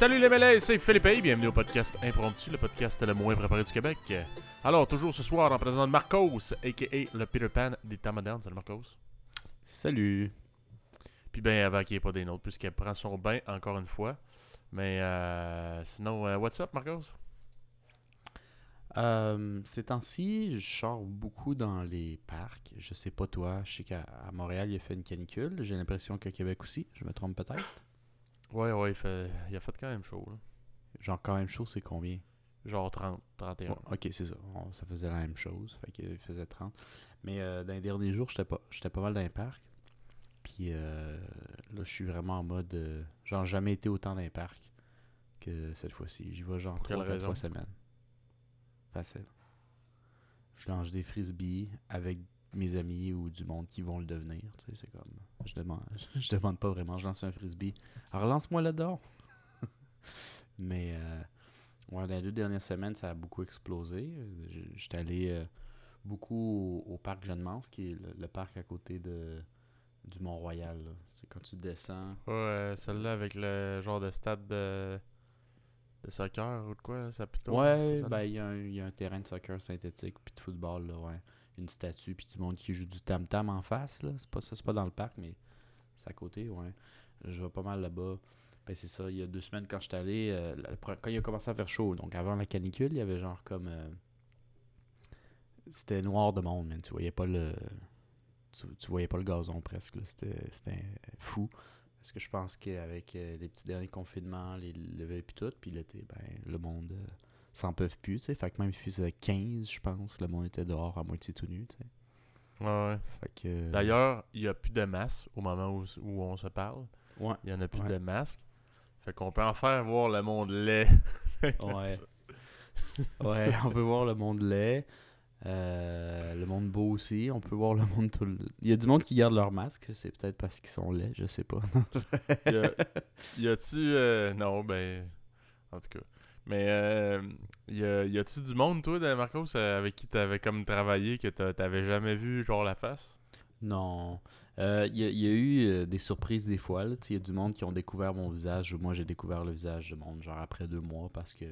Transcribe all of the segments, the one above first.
2, 3. Salut les mêlés, c'est Philippe et bienvenue au podcast Impromptu, le podcast le moins préparé du Québec. Alors, toujours ce soir, en présence de Marcos, a.k.a. le Peter Pan des temps modernes. Salut Marcos. Salut. Puis ben, avant qu'il n'y ait pas des nôtres, puisqu'elle prend son bain encore une fois. Mais euh, sinon, euh, what's up Marcos? Euh, ces temps-ci, je sors beaucoup dans les parcs. Je sais pas toi, je sais qu'à Montréal, il a fait une canicule. J'ai l'impression qu'à Québec aussi. Je me trompe peut-être. Ouais, ouais, il, fait, il a fait quand même chaud. Là. Genre quand même chaud, c'est combien? Genre 30, 31. Ouais, Ok, c'est ça. On- ça faisait la même chose. Fait qu'il faisait 30. Mais euh, dans les derniers jours, j'étais pas, j'étais pas mal dans les parcs. Puis euh, là, je suis vraiment en mode. euh, genre, jamais été autant dans les parcs que cette fois-ci. J'y vais genre Pour quelle 3 4 raison? fois semaine. Facile. Je lance des frisbees avec mes amis ou du monde qui vont le devenir. Tu sais, c'est comme. Je demande, je demande pas vraiment. Je lance un frisbee. Alors, lance-moi là-dedans. Mais. euh, Ouais, dans les deux dernières semaines, ça a beaucoup explosé. J'étais allé euh, beaucoup au, au parc Jeanne-Mance, qui est le, le parc à côté de, du Mont-Royal. C'est quand tu descends. Ouais, euh, celle-là avec le genre de stade de, de soccer ou de quoi, là, ça plutôt. ouais, ben il y, a un- il y a un terrain de soccer synthétique, puis de football, là, ouais. Une statue, puis du monde qui joue du tam-tam en face. là. C'est pas ça, c'est pas dans le parc, mais c'est à côté, ouais. Je vais pas mal là-bas. Ben c'est ça, il y a deux semaines quand j'étais allé, euh, quand il a commencé à faire chaud, donc avant la canicule, il y avait genre comme... euh, c'était noir de monde, man. Tu voyais pas le... Tu, voyais pas le gazon presque. C'était c'était fou. Parce que je pense qu'avec euh, les petits derniers confinements, les levées puis tout, puis l'été, ben, le monde euh, s'en peuvent plus, tu sais. Fait que même s'il faisait 15, je pense, le monde était dehors à moitié tout nu, tu sais. Ouais. Fait que... D'ailleurs, il n'y a plus de masques au moment où, où on se parle. Ouais. Il n'y en a plus Ouais. de masques. Fait qu'on peut en faire voir le monde laid. Ouais. Ouais, on peut voir le monde laid. euh, le monde beau aussi. On peut voir le monde tout le... Il y a du monde qui garde leur masque. C'est peut-être parce qu'ils sont laids, je sais pas. Y a-tu. euh, non, ben. En tout cas. Mais euh, y, a, y a-tu du monde, toi, de Marcos, euh, avec qui t'avais comme travaillé, que t'a- t'avais jamais vu, genre la face? Non. Euh, Il y, a- il y a eu euh, des surprises des fois. Il y a du monde qui ont découvert mon visage. Moi, j'ai découvert le visage de monde, genre après deux mois, parce que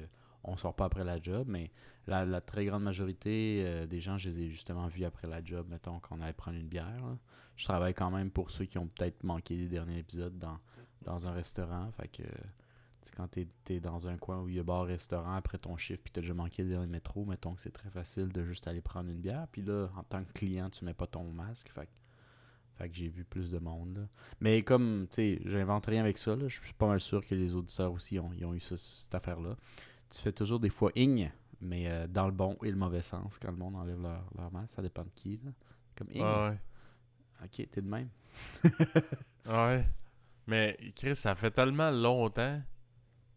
on sort pas après la job. Mais la, la très grande majorité euh, des gens, je les ai justement vus après la job, mettons, quand on allait prendre une bière. Je travaille quand même pour ceux qui ont peut-être manqué les derniers épisodes dans, dans un restaurant. Fait que, quand t'es es dans un coin où il y a bar-restaurant après ton chiffre, puis t'as déjà manqué le dernier métro, mettons que c'est très facile de juste aller prendre une bière. Puis là, en tant que client, tu mets pas ton masque. Fait que, fait que j'ai vu plus de monde. là. Mais comme, tu sais, j'invente rien avec ça. Je suis pas mal sûr que les auditeurs aussi ont, ils ont eu cette affaire-là. Tu fais toujours des fois igne, mais euh, dans le bon et le mauvais sens quand le monde enlève leur, leur masque. Ça dépend de qui. Là. Comme igne. Ouais, Ok, t'es de même. ouais. Ouais. Mais Chris, ça fait tellement longtemps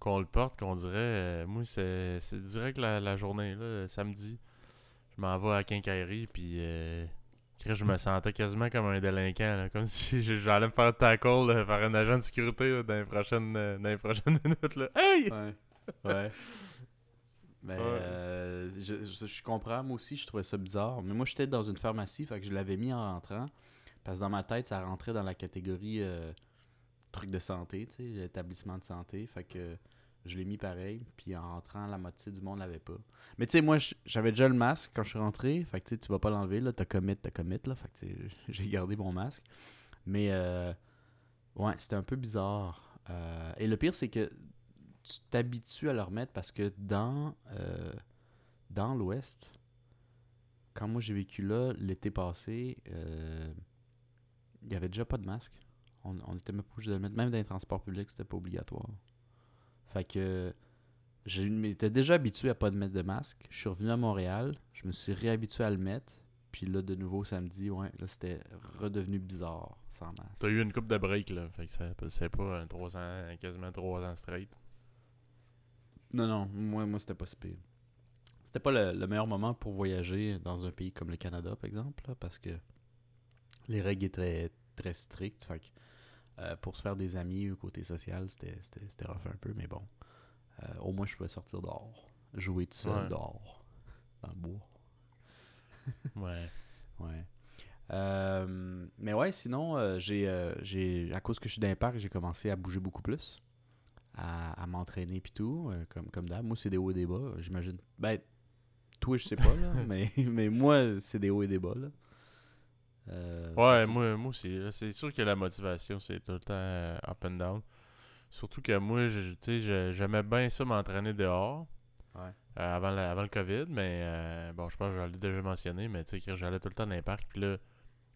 qu'on le porte qu'on dirait. euh, moi, c'est, c'est direct la, la journée, là, le samedi. Je m'en vais à Quincaillerie, puis. Euh, je me sentais quasiment comme un délinquant, là, comme si j'allais me faire tackle là, par un agent de sécurité là, dans, les prochaines, euh, dans les prochaines minutes. Là. Hey! Ouais. Ouais. Mais euh, je, je, je comprends, moi aussi, je trouvais ça bizarre. Mais moi, j'étais dans une pharmacie, fait que je l'avais mis en rentrant. Parce que dans ma tête, ça rentrait dans la catégorie euh, truc de santé, tu sais, l'établissement de santé. Fait que je l'ai mis pareil. Puis en rentrant, la moitié du monde l'avait pas. Mais tu sais, moi, j'avais déjà le masque quand je suis rentré. Fait que tu tu vas pas l'enlever, là. T'as commit, t'as commit, là. Fait que j'ai gardé mon masque. Mais euh, ouais, c'était un peu bizarre. Euh, et le pire, c'est que tu t'habitues à le remettre parce que dans, euh, l'Ouest, quand moi j'ai vécu là l'été passé, euh, il n'y avait déjà pas de masque. On, on était même pas obligé de le mettre. Même dans les transports publics, c'était pas obligatoire. Fait que j'étais déjà habitué à pas de mettre de masque. Je suis revenu à Montréal, je me suis réhabitué à le mettre. Puis là, de nouveau, samedi, ouais, là, c'était redevenu bizarre sans masque. T'as eu une coupe de break, là. Fait que ça, c'est pas un 3 ans, quasiment 3 ans straight. Non, non, moi, moi c'était pas si pire. C'était pas le, le meilleur moment pour voyager dans un pays comme le Canada, par exemple, là, parce que les règles étaient très strictes. Fait que, euh, pour se faire des amis au côté social, c'était rough un peu, mais bon. Euh, au moins, je pouvais sortir dehors. Jouer tout seul Ouais. dehors. Dans le bois. Ouais. Ouais. Euh, mais ouais, sinon, j'ai, à cause que je suis d'un parc, j'ai commencé à bouger beaucoup plus, à, à m'entraîner puis tout, comme, comme d'hab. Moi, c'est des hauts et des bas, j'imagine. Ben, toi, je sais pas, là, mais, mais moi, c'est des hauts et des bas, là. Euh, Ouais, moi, moi aussi. C'est sûr que la motivation, c'est tout le temps euh, up and down. Surtout que moi, j'aimais bien ça m'entraîner dehors. Ouais. euh, avant, la- avant le COVID, mais euh, bon, je pense que je l'ai déjà mentionné, mais tu sais, que j'allais tout le temps dans les parcs. Puis là,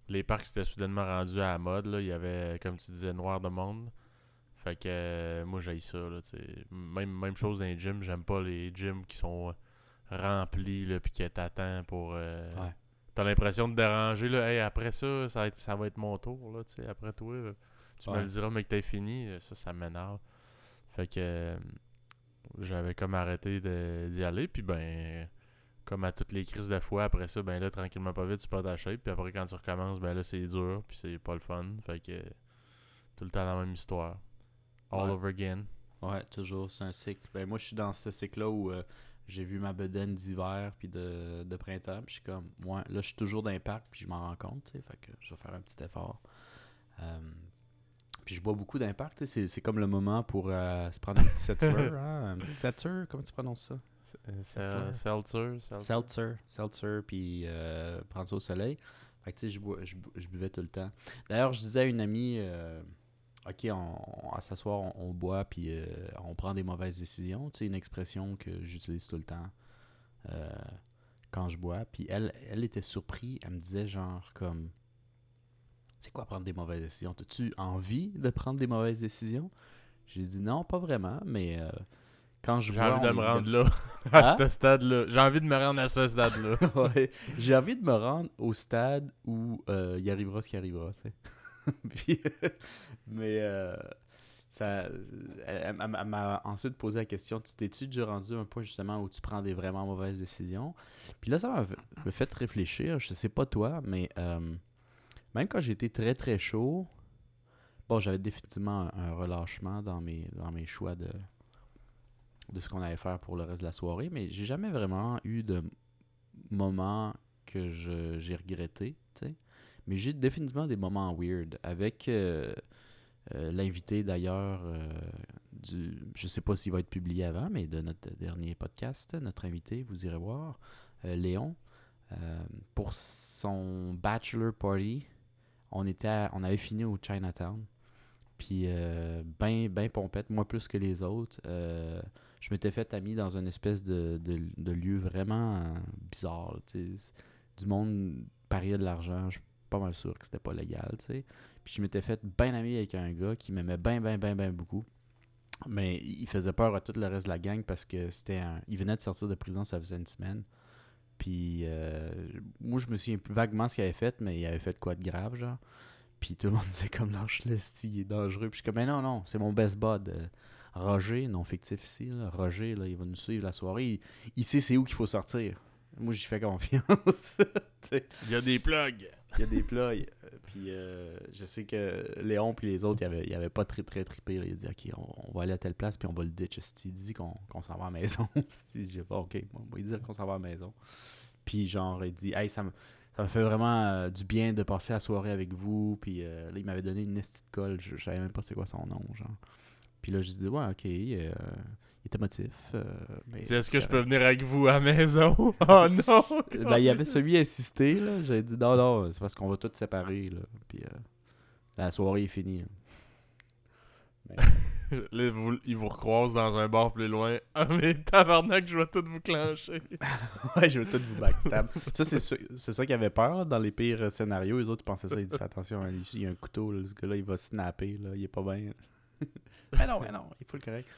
les parcs s'étaient soudainement rendus à la mode. Là. Il y avait, comme tu disais, noir de monde. Fait que moi, j'ai ça. Là, même, même chose dans les gyms. J'aime pas les gyms qui sont remplis là, puis qui t'attendent pour. euh, Ouais. T'as l'impression de déranger. Là. Hey, après ça, ça va, être, ça va être mon tour. Là, tu sais, après toi, tu me le diras, mais que t'as fini. euh, Ça, ça m'énerve. Fait que euh, j'avais comme arrêté d'y aller. Puis ben, comme à toutes les crises de foi, après ça, ben là, tranquillement pas vite, tu perds ta shape. Puis après, quand tu recommences, ben là, c'est dur. Puis c'est pas le fun. Fait que tout le temps la même histoire. All Ouais. over again. Ouais, toujours, c'est un cycle. Ben, moi, je suis dans ce cycle-là où euh, j'ai vu ma bedaine d'hiver puis de, de printemps. Puis je suis comme, ouais, là, je suis toujours dans l'impact puis je m'en rends compte, tu sais. Fait que je vais faire un petit effort. Euh, puis je bois beaucoup d'impact, tu sais. C'est, c'est comme le moment pour euh, se prendre un petit seltzer, hein. Un petit seltzer, comment tu prononces ça? C'est- Seltzer. Seltzer. Seltzer. Seltzer, seltzer, puis euh, prendre ça au soleil. Fait que tu sais, je, bois- je, bu- je buvais tout le temps. D'ailleurs, je disais à une amie, euh, ok, on, on- à s'asseoir, on, on boit, puis euh, on prend des mauvaises décisions. Sais, une expression que j'utilise tout le temps euh, quand je bois. Puis elle, elle était surprise. Elle me disait genre comme, c'est quoi prendre des mauvaises décisions? As-tu envie de prendre des mauvaises décisions J'ai dit non, pas vraiment, mais euh, quand je J'ai envie de me rendre là. À Hein? ce stade-là. J'ai envie de me rendre à ce stade-là. Ouais. J'ai envie de me rendre au stade où il arrivera ce qui arrivera, tu sais. Mais euh, ça, elle, m'a ensuite posé la question Tu t'es-tu déjà rendu à un point justement où tu prends des vraiment mauvaises décisions? Puis là, ça m'a fait réfléchir. Je sais pas toi, mais euh, même quand j'étais très très chaud, bon, j'avais définitivement un, relâchement dans mes, dans mes choix de, de ce qu'on allait faire pour le reste de la soirée, mais j'ai jamais vraiment eu de moments que j'ai regretté. Mais j'ai définitivement des moments weird avec euh, euh, l'invité d'ailleurs euh, du je sais pas s'il va être publié avant mais de notre dernier podcast, notre invité, vous irez voir Léon pour son bachelor party, on était à- on avait fini au Chinatown. Puis euh, ben ben pompette, moi plus que les autres. Je m'étais fait ami dans une espèce de, de, lieu vraiment bizarre. Du monde pariait de l'argent. Je pas mal sûr que c'était pas légal. tu sais. Puis je m'étais fait bien ami avec un gars qui m'aimait bien, bien, bien, bien beaucoup. Mais il faisait peur à tout le reste de la gang parce que c'était un... Il venait de sortir de prison, ça faisait une semaine. Puis euh, moi, je me souviens plus vaguement ce qu'il avait fait, mais il avait fait quoi de grave, genre. Puis tout le monde disait comme lâche-le, il est dangereux. Puis je suis comme, mais non, non, c'est mon best bud. euh, Roger, non fictif ici. Roger, là, il va nous suivre la soirée. Il sait c'est où qu'il faut sortir. Moi, j'y fais confiance. Il y a des plugs. il y a des. Euh, Puis euh, je sais que Léon puis les autres, ils avaient, ils avaient pas très très trippé. là. Il a dit Ok, on, on va aller à telle place, puis on va le ditch. Il dit qu'on qu'on s'en va à la maison? Si J'ai pas Ok, on va lui dire qu'on s'en va à la maison. Puis genre, il dit Hey, ça me, ça me fait vraiment euh, du bien de passer la soirée avec vous. Puis euh, là, il m'avait donné une petite colle. Je, je savais même pas c'est quoi son nom, genre. Puis là, j'ai dit Ouais, ok. Était motif. euh, Est-ce que je peux venir avec vous à la maison? Oh non! Ben, il avait celui insisté. J'ai dit non, non, c'est parce qu'on va tous séparer, là. Puis euh, la soirée est finie. là. Mais, Là, vous- ils vous recroisent dans un bar plus loin. Ah, mais tabarnak, je vais tout vous clencher. ouais, je veux tout vous backstab. ça, c'est ça qu'il avait peur dans les pires scénarios. Les autres, ils pensaient ça. Ils disaient attention, hein, il y a un couteau, là, ce gars-là, il va snapper, là. Il est pas bien. mais non, mais non, il faut le correct.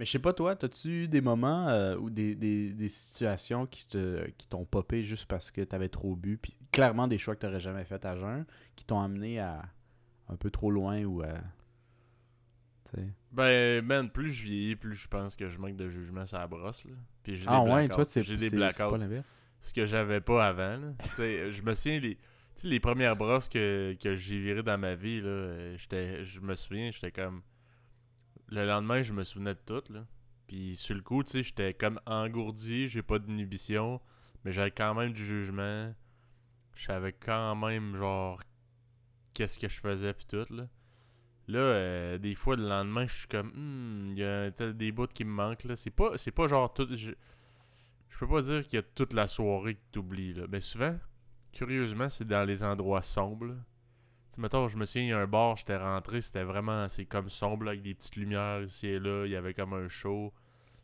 Mais je sais pas, toi, as-tu eu des moments euh, ou des, des, des situations qui te qui t'ont popé juste parce que t'avais trop bu, puis clairement des choix que t'aurais jamais fait à jeun, qui t'ont amené à un peu trop loin ou à. Ben, man, plus je vieillis, plus je pense que je manque de jugement sur la brosse. Là. Puis j'ai Ah des ouais, toi, c'est J'ai des blackouts. pas l'inverse. Ce que j'avais pas avant. sais, je me souviens, les, les premières brosses que, que j'ai virées dans ma vie, là, euh, j'étais, je me souviens, j'étais comme. Le lendemain, je me souvenais de tout. Là. Puis sur le coup, tu sais, j'étais comme engourdi, j'ai pas d'inhibition, mais j'avais quand même du jugement. je savais quand même, genre, qu'est-ce que je faisais, puis tout, là. Là, euh, des fois, le lendemain, je suis comme, Hmm, il y a des bouts qui me manquent. C'est pas, pas genre tout. Je, peux pas dire qu'il y a toute la soirée que t'oublies. Mais souvent, curieusement, c'est dans les endroits sombres. Tu sais, mettons, je me souviens, il y a un bar, j'étais rentré, c'était vraiment, c'est comme sombre, là, avec des petites lumières ici et là. Il y avait comme un show.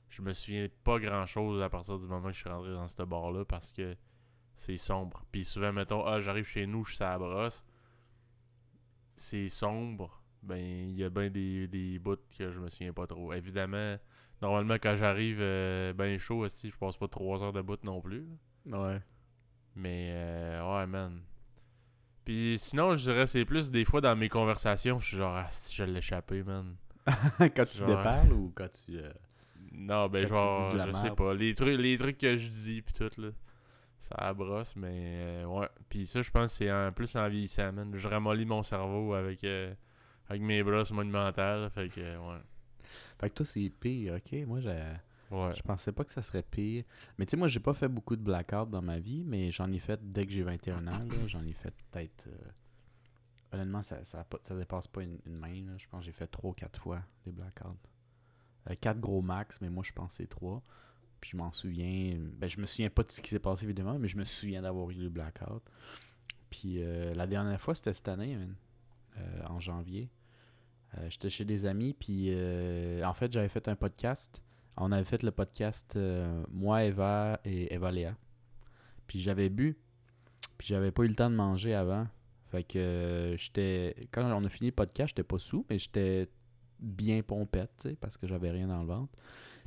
Je me souviens pas grand chose à partir du moment que je suis rentré dans ce bar-là parce que c'est sombre. Puis souvent, mettons, ah, j'arrive chez nous, je suis à la brosse. C'est sombre. Ben, il y a bien des, des bouts que je me souviens pas trop. Évidemment, normalement, quand j'arrive euh, ben chaud aussi, je passe pas trois heures de bout non plus. là. Ouais. Mais, euh, ouais, man. Puis sinon, je dirais, c'est plus des fois dans mes conversations, je suis genre, ah, si je l'ai échappé, man. quand tu Genre- déparles ou quand tu. euh, Non, ben Quand genre, je sais pas. Les trucs, les trucs que je dis pis tout, là. Ça brosse, mais euh, ouais. Puis ça, je pense que c'est en plus en vieillissant, man. Je ramollis mon cerveau avec, euh, avec mes brosses monumentales. Fait que, ouais. Fait que toi, c'est pire, ok? Moi, j'ai. Je pensais pas que ça serait pire. Mais tu sais, moi, j'ai pas fait beaucoup de blackout dans ma vie, mais j'en ai fait dès que j'ai 21 ans. J'en ai fait peut-être. euh, Honnêtement, ça, ça, dépasse pas une, main. là. Je pense que j'ai fait 3 ou 4 fois des blackouts. 4 gros max, mais moi, je c'est 3. Puis je m'en souviens. Ben, je me souviens pas de ce qui s'est passé, évidemment, mais je me souviens d'avoir eu le blackout. Puis euh, la dernière fois, c'était cette année, euh, en janvier. Euh, J'étais chez des amis, puis euh, en fait, j'avais fait un podcast. On avait fait le podcast euh, moi, Eva et Eva Léa. Puis j'avais bu. Puis j'avais pas eu le temps de manger avant. Fait que euh, j'étais. Quand on a fini le podcast, j'étais pas sous, mais j'étais bien pompette, parce que j'avais rien dans le ventre.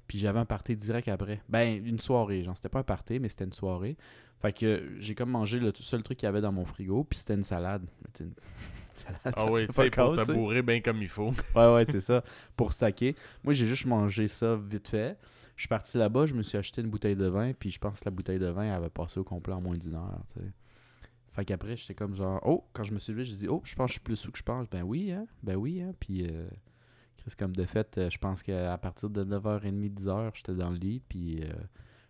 Puis j'avais un party direct après. Ben, une soirée, genre. C'était pas un party, mais c'était une soirée. Fait que j'ai comme mangé le seul truc qu'il y avait dans mon frigo, puis c'était une salade. Salade, Ah fait tu sais, pour bourrer bien comme il faut. Ouais, ouais, c'est ça. Pour saquer. Moi, j'ai juste mangé ça vite fait. Je suis parti là-bas, je me suis acheté une bouteille de vin, puis je pense que la bouteille de vin elle avait passé au complet en moins d'une heure, tu sais. Fait qu'après, j'étais comme genre, oh, quand je me suis levé, j'ai dit, oh, je pense que je suis plus sous que je pense. Ben oui, hein, ben oui, hein. Puis, euh, Chris, comme de fait, euh, je pense qu'à partir de 9h30, 10h, j'étais dans le lit, puis euh,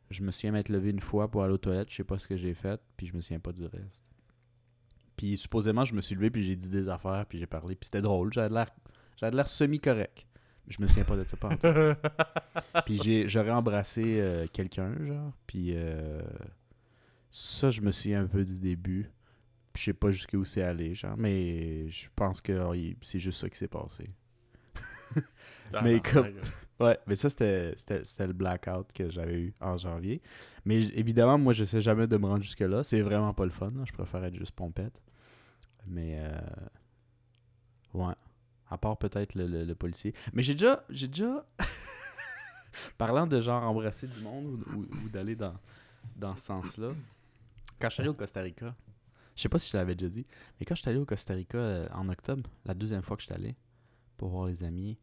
je me souviens m'être levé une fois pour aller aux toilettes, je sais pas ce que j'ai fait, puis je me souviens pas du reste. Puis supposément, je me suis levé, puis j'ai dit des affaires, puis j'ai parlé, puis c'était drôle, j'avais l'air j'avais l'air semi-correct. Mais Je me souviens pas de ça pas Puis j'ai- j'aurais embrassé euh, quelqu'un, genre. Puis euh, ça, je me souviens un peu du début. Puis je sais pas jusqu'où c'est allé, genre. Mais je pense que oh, c'est juste ça qui s'est passé. Mais comme- Ouais, mais ça, c'était c'était- le blackout que j'avais eu en janvier. Mais évidemment, moi, je sais jamais de me rendre jusque-là. C'est vraiment pas le fun. là. Je préfère être juste pompette. Mais, euh, ouais. À part peut-être le, le- policier. Mais j'ai déjà. J'ai déjà. Parlant de genre embrasser du monde ou, d'aller dans, dans ce sens-là. Quand je suis allé au Costa Rica, je sais pas si je l'avais déjà dit, mais quand je suis allé au Costa Rica euh, en octobre, la deuxième fois que je suis allé pour voir les amis,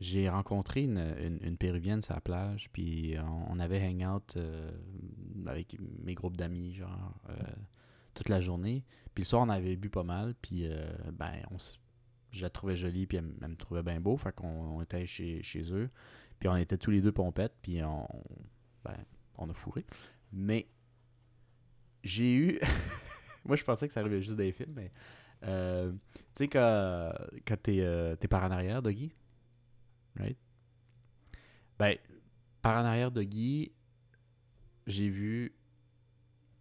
j'ai rencontré une, une, péruvienne sur la plage, puis on, avait hang out euh, avec mes groupes d'amis, genre, euh, toute la journée. Puis le soir, on avait bu pas mal, puis euh, ben, on je la trouvais jolie, puis elle, me trouvait bien beau, fait qu'on on était chez, eux, puis on était tous les deux pompettes, puis on, ben, on a fourré. Mais j'ai eu. Moi, je pensais que ça arrivait juste dans les films, mais. euh, tu sais, quand, quand t'es euh, par en arrière, Doggy, right? Ben, par en arrière de Guy, j'ai vu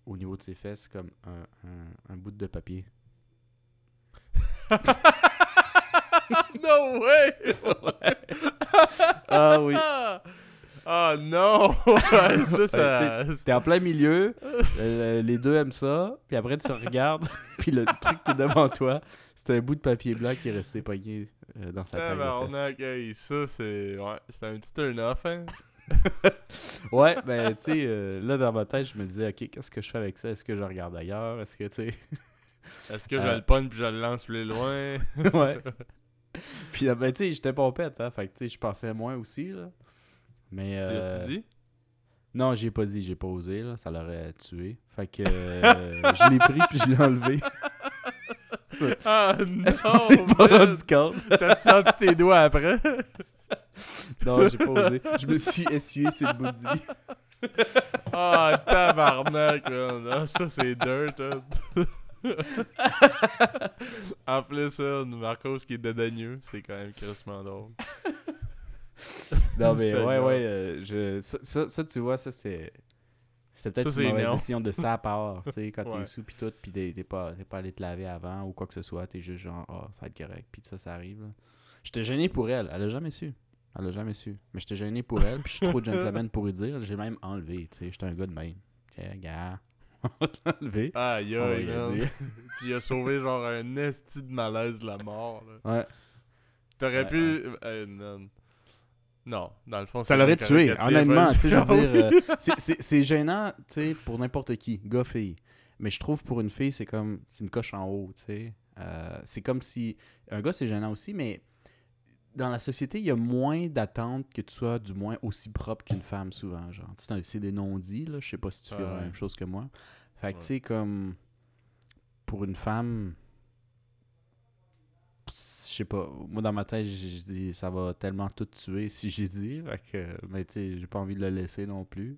au niveau de ses fesses comme un, un- un bout de papier. no way! Ah oui. Ah non! Ça, ça. T'es en plein milieu, euh, les deux aiment ça, puis après tu regardes, puis le truc qui est devant toi, c'est un bout de papier blanc qui est resté pogné euh, dans sa tête. Tabarnak, hey, ça, c'est. Ouais, c'est un petit turn-off, hein? Ouais, ben tu sais, euh, là dans ma tête, je me disais, ok, qu'est-ce que je fais avec ça? Est-ce que je regarde ailleurs? Est-ce que tu sais? Est-ce que je Euh. le pogne puis je le lance plus loin? ouais. Puis, ben, tu sais, j'étais pompette, hein. Fait que, tu sais, je pensais moins aussi, là. Mais. Tu euh, l'as-tu dit? Non, j'ai pas dit, j'ai pas osé, là. Ça l'aurait tué. Fait que. je l'ai pris, puis je l'ai enlevé. Ah On non! T'as-tu senti tes doigts après? Non, j'ai pas osé. Je me suis essuyé sur le bout du lit. Ah, tabarnak, man. Ah, ça, c'est dirt, hein. en plus, ça, Marcos qui est dédaigneux, c'est quand même crissement drôle. Non, mais Seigneur. ouais, ouais. euh, je, ça, ça, ça, tu vois, ça, c'est. C'était peut-être une mauvaise décision de sa part, tu sais, quand Ouais. t'es sous pis tout, pis t'es pas, t'es pas allé te laver avant ou quoi que ce soit, t'es juste genre, ah, ça va être correct, pis ça, ça arrive. J'étais gêné pour elle, elle a jamais su. Elle a jamais su. Mais j'étais gêné pour elle, puis je suis trop gentleman pour lui dire, j'ai même enlevé, tu sais, j'étais un gars de même. Tiens, gars, on va l'enlever. Aïe, aïe. Tu as sauvé genre un esti de malaise de la mort, là. Ouais. T'aurais Ouais, pu. euh, non. Non, dans le fond, Ça c'est l'aurait tué, honnêtement. Tu sais, je veux dire, euh, c'est- c'est c'est gênant, tu sais, pour n'importe qui, gars, fille. Mais je trouve pour une fille, c'est comme, c'est une coche en haut, tu sais. Euh, c'est comme si, un gars, c'est gênant aussi, mais dans la société, il y a moins d'attentes que tu sois du moins aussi propre qu'une femme, souvent, genre. Tu c'est des non-dits, là. Je sais pas si tu fais la même chose que moi. Fait que, tu sais, comme, pour une femme, je sais pas, moi dans ma tête, je dis ça va tellement tout tuer si j'ai dit, fait que, mais tu sais, j'ai pas envie de le laisser non plus.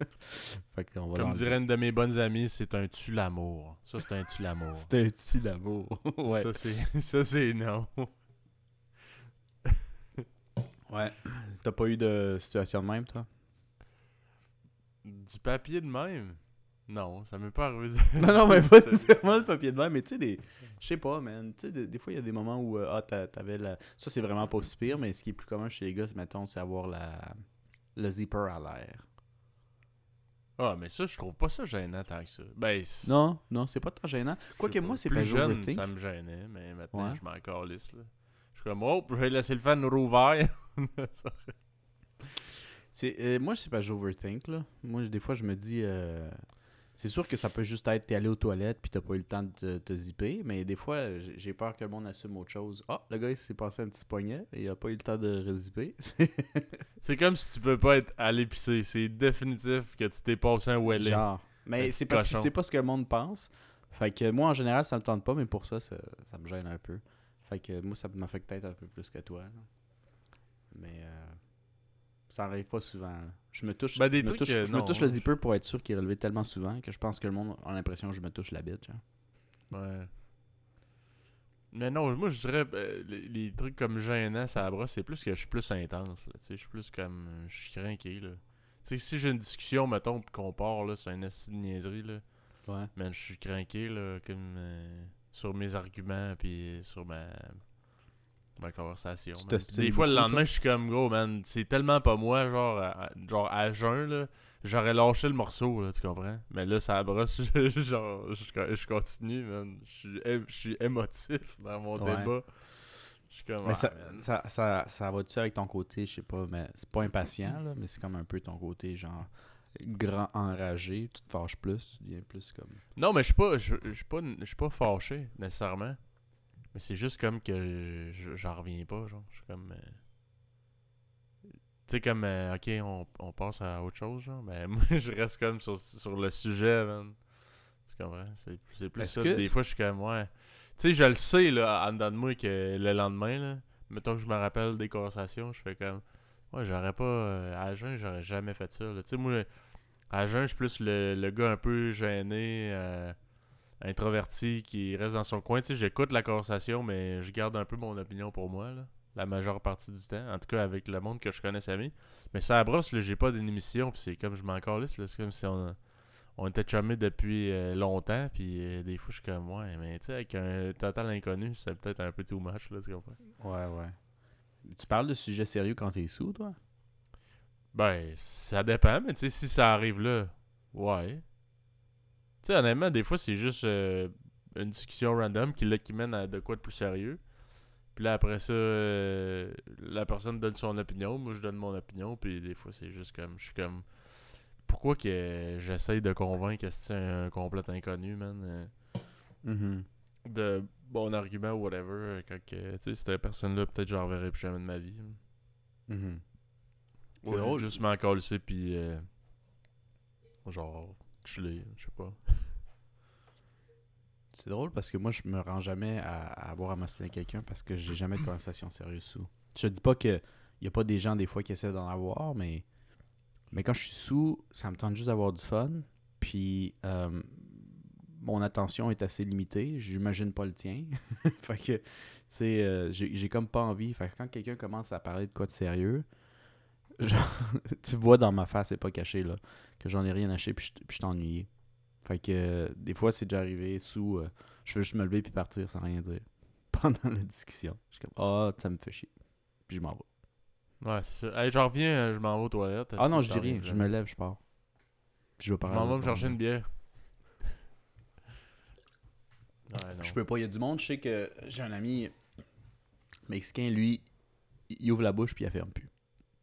fait qu'on va Comme dirait une de mes bonnes amies, c'est un tue l'amour. Ça, c'est un tue l'amour. C'était un petit d'amour. ouais. Ça, c'est ça, c'est non. Ouais. T'as pas eu de situation de même, toi? Du papier de même? Non, ça m'est pas arrivé. Non, non, mais pas nécessairement le papier de même, mais tu sais, des... je sais pas, man. Tu sais, des, des fois, il y a des moments où, euh, ah, t'a- t'avais la... Ça, c'est vraiment pas aussi pire, mais ce qui est plus commun chez les gars, c'est, mettons, c'est avoir la... le zipper à l'air. Ah, mais ça, je trouve pas ça gênant tant que ça. Ben, Non, non, c'est pas tant gênant. Quoique moi, c'est plus pas jeune, ça me gênait, mais maintenant, Ouais. je m'en calisse, là. Je suis comme, oh, je vais laisser le fan rouvert. C'est, euh, moi, c'est pas j'overthink, là. Moi, des fois, je me dis... euh, C'est sûr que ça peut juste être t'es allé aux toilettes puis t'as pas eu le temps de te, te zipper, mais des fois, j'ai peur que le monde assume autre chose. Ah, le gars, il s'est passé un petit poignet et il a pas eu le temps de rezipper. c'est comme si tu peux pas être à l'épicer. C'est définitif que tu t'es passé un welly. Genre. Mais c'est parce que c'est pas ce que le monde pense. Fait que moi, en général, ça me tente pas, mais pour ça, ça, ça me gêne un peu. Fait que moi, ça m'affecte peut-être un peu plus que toi. là. Mais euh, ça arrive pas souvent. là. Je me touche, Ben, des je me trucs, touche, je me non, touche le je- zipper pour être sûr qu'il est relevé tellement souvent que je pense que le monde a l'impression que je me touche la bite. genre. Ouais. Mais non, moi je dirais euh, les, les trucs comme gênant, ça brosse, c'est plus que je suis plus intense. Là, tu sais, je suis plus comme. euh, Je suis craqué. Là. Tu sais, si j'ai une discussion, mettons, pis qu'on part, là, c'est un esti de niaiserie, là. Ouais. Mais je suis craqué, là, comme. euh, sur mes arguments, puis sur ma. Ma conversation. Des fois, le lendemain, je suis comme, gros, man, c'est tellement pas moi, genre, à, genre, à jeun, là. J'aurais lâché le morceau, là, tu comprends? Mais là, ça brosse, je- genre, je, je continue, man. Je suis, é- je suis émotif dans mon Ouais. débat. Je suis comme, Mais ah, ça, ça, ça, ça va-tu avec ton côté, je sais pas, mais c'est pas impatient, là, mais c'est comme un peu ton côté, genre, grand enragé, tu te fâches plus, tu deviens plus comme... Non, mais je suis pas, je, suis pas, je suis pas fâché, nécessairement. Mais c'est juste comme que je- je- j'en reviens pas, genre. Je suis comme... euh, Tu sais, comme, euh, ok, on, on passe à autre chose, genre. Mais moi, je reste comme sur, sur le sujet, man. Tu comprends? C'est c'est plus ça. que- Des fois, je suis comme, ouais. Tu sais, je le sais, là, en dedans de moi, que le lendemain, là, mettons que je me rappelle des conversations, je fais comme, ouais, j'aurais pas, euh, à jeun, j'aurais jamais fait ça. Tu sais, moi, à jeun, je suis plus le, le gars un peu gêné, euh, introverti, qui reste dans son coin. Tu sais, j'écoute la conversation, mais je garde un peu mon opinion pour moi, là, la majeure partie du temps. En tout cas, avec le monde que je connais, Samy. Mais ça brosse, j'ai pas d'émission, puis c'est comme je m'en calisse. C'est comme si on, on était chummés depuis euh, longtemps, puis euh, des fois, je suis comme, ouais, mais tu sais, avec un total inconnu, c'est peut-être un peu too much, là, tu comprends? Ouais, ouais. Tu parles de sujets sérieux quand t'es sous, toi? Ben, ça dépend, mais tu sais, si ça arrive là, ouais. Tu sais, honnêtement, des fois, c'est juste euh, une discussion random qui, là, qui mène à de quoi de plus sérieux. Puis là, après ça, euh, la personne donne son opinion, moi, je donne mon opinion, puis des fois, c'est juste comme, je suis comme, pourquoi que j'essaye de convaincre que c'est un complet inconnu, man, euh, Mhm. De bon argument ou whatever, euh, quand que, tu sais, cette personne-là, peut-être, je la reverrai plus jamais de ma vie. Mhm. C'est Ouais, drôle. juste m'en coller, puis euh, genre chiller, je sais pas. C'est drôle parce que moi, je me rends jamais à, à avoir à m'assister quelqu'un parce que j'ai jamais de conversation sérieuse sous. Je dis pas que y a pas des gens des fois qui essaient d'en avoir, mais Mais quand je suis sous, ça me tente juste d'avoir du fun. Puis euh, mon attention est assez limitée. J'imagine pas le tien. fait que, tu sais, euh, j'ai comme pas envie. Fait que quand quelqu'un commence à parler de quoi de sérieux, genre, tu vois dans ma face, c'est pas caché, là, que j'en ai rien acheté puis je puis je suis ennuyé. Fait que euh, des fois, c'est déjà arrivé sous. euh, je veux juste me lever puis partir sans rien dire. Pendant la discussion. Je suis comme, ah, ça me fait chier. Puis je m'en vais. Ouais, c'est ça. Hey, j'en reviens, je m'en vais aux toilettes. Ah non, je dis rien. Je me lève, je pars. Puis je vais Je parler. m'en à vais me chercher une bière. Ouais, non. Je peux pas. Il y a du monde. Je sais que j'ai un ami mexicain, lui, il ouvre la bouche puis il la ferme plus.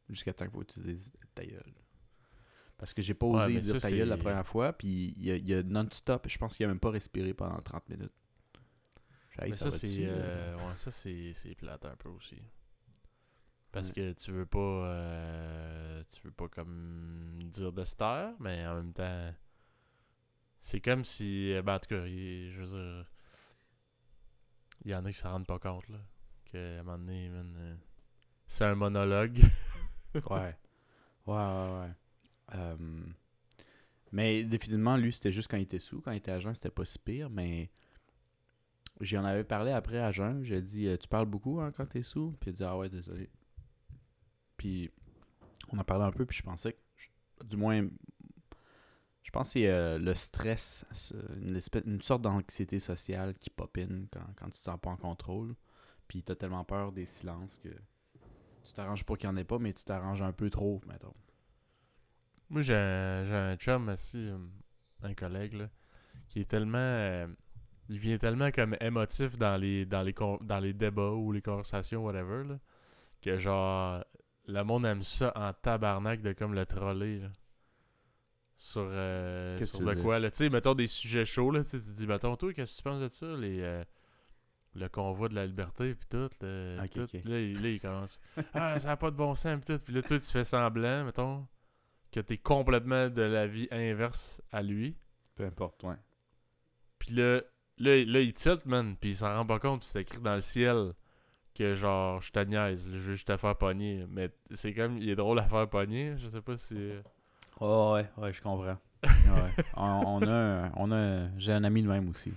Jusqu'à temps qu'il faut utiliser ta gueule. Parce que j'ai pas Ouais, osé mais dire ça, ta gueule la première fois, puis il y a, il y a non-stop. Je pense qu'il a même pas respiré pendant 30 minutes. Mais ça, c'est euh, ouais, ça c'est plate un peu aussi. Parce Ouais. que tu veux pas euh, tu veux pas comme dire de mais en même temps c'est comme si euh, ben, en tout cas, je veux dire il y en a qui s'en rendent pas compte là que à un moment donné euh, c'est un monologue. Ouais. Ouais, ouais, ouais. Mais définitivement, lui, c'était juste quand il était sous. Quand il était à jeun, c'était pas si pire, mais j'en avais parlé après à jeun. J'ai dit euh, Tu parles beaucoup hein, quand t'es sous? Puis il a dit Ah ouais, désolé. Puis on en parlait un peu, puis je pensais que, du moins, je pense que c'est euh, le stress, une, espèce- une sorte d'anxiété sociale qui popine quand, quand tu te sens pas en contrôle. Puis t'as tellement peur des silences que tu t'arranges pas qu'il n'y en ait pas, mais tu t'arranges un peu trop, mettons. Moi, j'ai un, un chum aussi, euh, un collègue, là, qui est tellement. euh, il vient tellement comme émotif dans les, dans les, dans les débats ou les conversations, whatever, là, que genre. Le monde aime ça en tabarnak de comme le troller. Sur, euh, sur que tu de quoi, là. Tu sais, mettons des sujets chauds, là. Tu tu te dis, mettons, toi, qu'est-ce que tu penses de ça, les. euh, le convoi de la liberté, puis tout. le- tout. Là, il, là, il commence. Ah, ça n'a pas de bon sens, puis tout. Puis là, toi, tu fais semblant, mettons, que t'es complètement de la vie inverse à lui. Peu importe, ouais. Puis là, là, là, il tilt, man, puis il s'en rend pas compte, puis c'est écrit dans le ciel que genre, je te niaise, je veux juste te faire pogner. Mais c'est comme, il est drôle à faire pogner, je sais pas si... Oh, ouais, ouais, je comprends. ouais. on, on a, un- on a j'ai un ami de même aussi.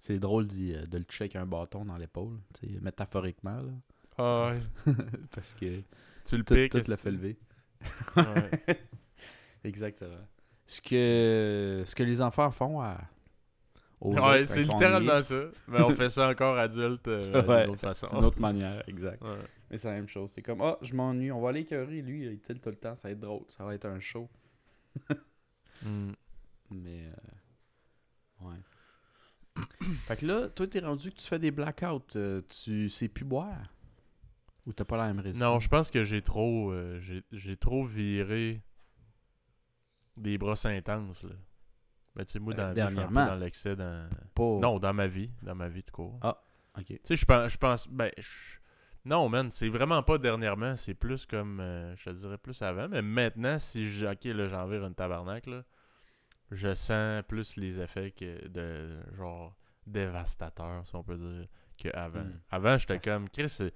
C'est drôle d'y- de le toucher avec un bâton dans l'épaule, métaphoriquement, là. Ah ouais, Parce que tu le tout, piques. tout l'a est-ce- fait lever. Ouais. Exactement. Ce que, ce que les enfants font à, aux Ouais, c'est littéralement ça. Mais on fait ça encore adulte euh, Ouais, d'une autre façon. C'est une autre manière, exact. Ouais. Mais c'est la même chose. C'est comme, ah, je m'ennuie, on va aller écœurer, lui, il tilt tout le temps, ça va être drôle, ça va être un show. Mm. Mais, euh, ouais. fait que là, toi, t'es rendu que tu fais des blackouts, euh, tu sais plus boire? Ou t'as pas la même résistance? Non, je pense que j'ai trop euh, j'ai j'ai trop viré des brosses intenses là. Mais tu sais moi dans la vie, je suis un peu dernièrement. dans l'excès dans Pas... Non, dans ma vie, dans ma vie de cours. Ah. Ok. Tu sais je pense je pense ben je- non man, c'est vraiment pas dernièrement, c'est plus comme euh, je te dirais plus avant, mais maintenant si je OK là j'en vire une tabarnak là, je sens plus les effets que de genre dévastateurs si on peut dire qu'avant. Hmm. Avant j'étais comme Chris c'est-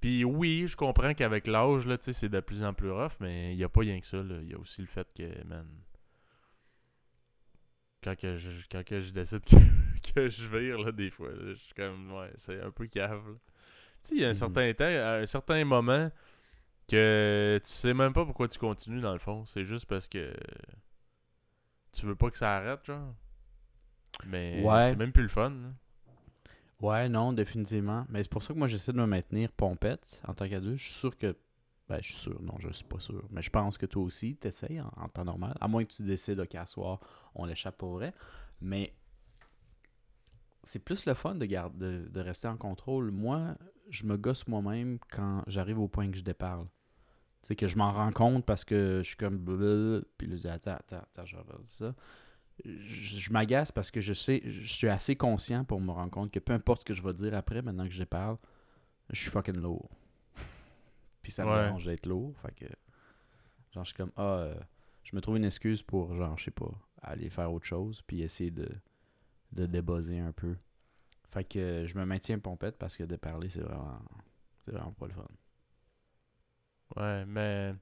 puis oui, je comprends qu'avec l'âge, là, tu c'est de plus en plus rough, mais il n'y a pas rien que ça. Il y a aussi le fait que, man, quand que je, quand que je décide que, que je vire, là, des fois, je suis comme, ouais, c'est un peu cave, là. Sais, il y a un Mhm. certain temps, à un certain moment, que tu sais même pas pourquoi tu continues, dans le fond. C'est juste parce que tu veux pas que ça arrête, genre. Mais Ouais. c'est même plus le fun, là. Ouais, non, définitivement. Mais c'est pour ça que moi, j'essaie de me maintenir pompette en tant qu'adulte. Je suis sûr que... Ben, je suis sûr, non, je suis pas sûr. Mais je pense que toi aussi, t'essayes en, en temps normal. À moins que tu décides, OK, à soir, on l'échappe pour vrai. Mais c'est plus le fun de, garder, de, de rester en contrôle. Moi, je me gosse moi-même quand j'arrive au point que je déparle. Tu sais, que je m'en rends compte parce que je suis comme... blablabla, Puis là, je dis, attends, attends, attends, je ça. Je, je m'agace parce que je sais, je suis assez conscient pour me rendre compte que peu importe ce que je vais dire après, maintenant que je déparle, je suis fucking lourd. Puis ça me Ouais. dérange d'être lourd. Fait que, genre, je suis comme, ah, euh, je me trouve une excuse pour, genre, je sais pas, aller faire autre chose, puis essayer de, de débuzzer un peu. Fait que je me maintiens pompette parce que de parler, c'est vraiment, c'est vraiment pas le fun. Ouais, mais.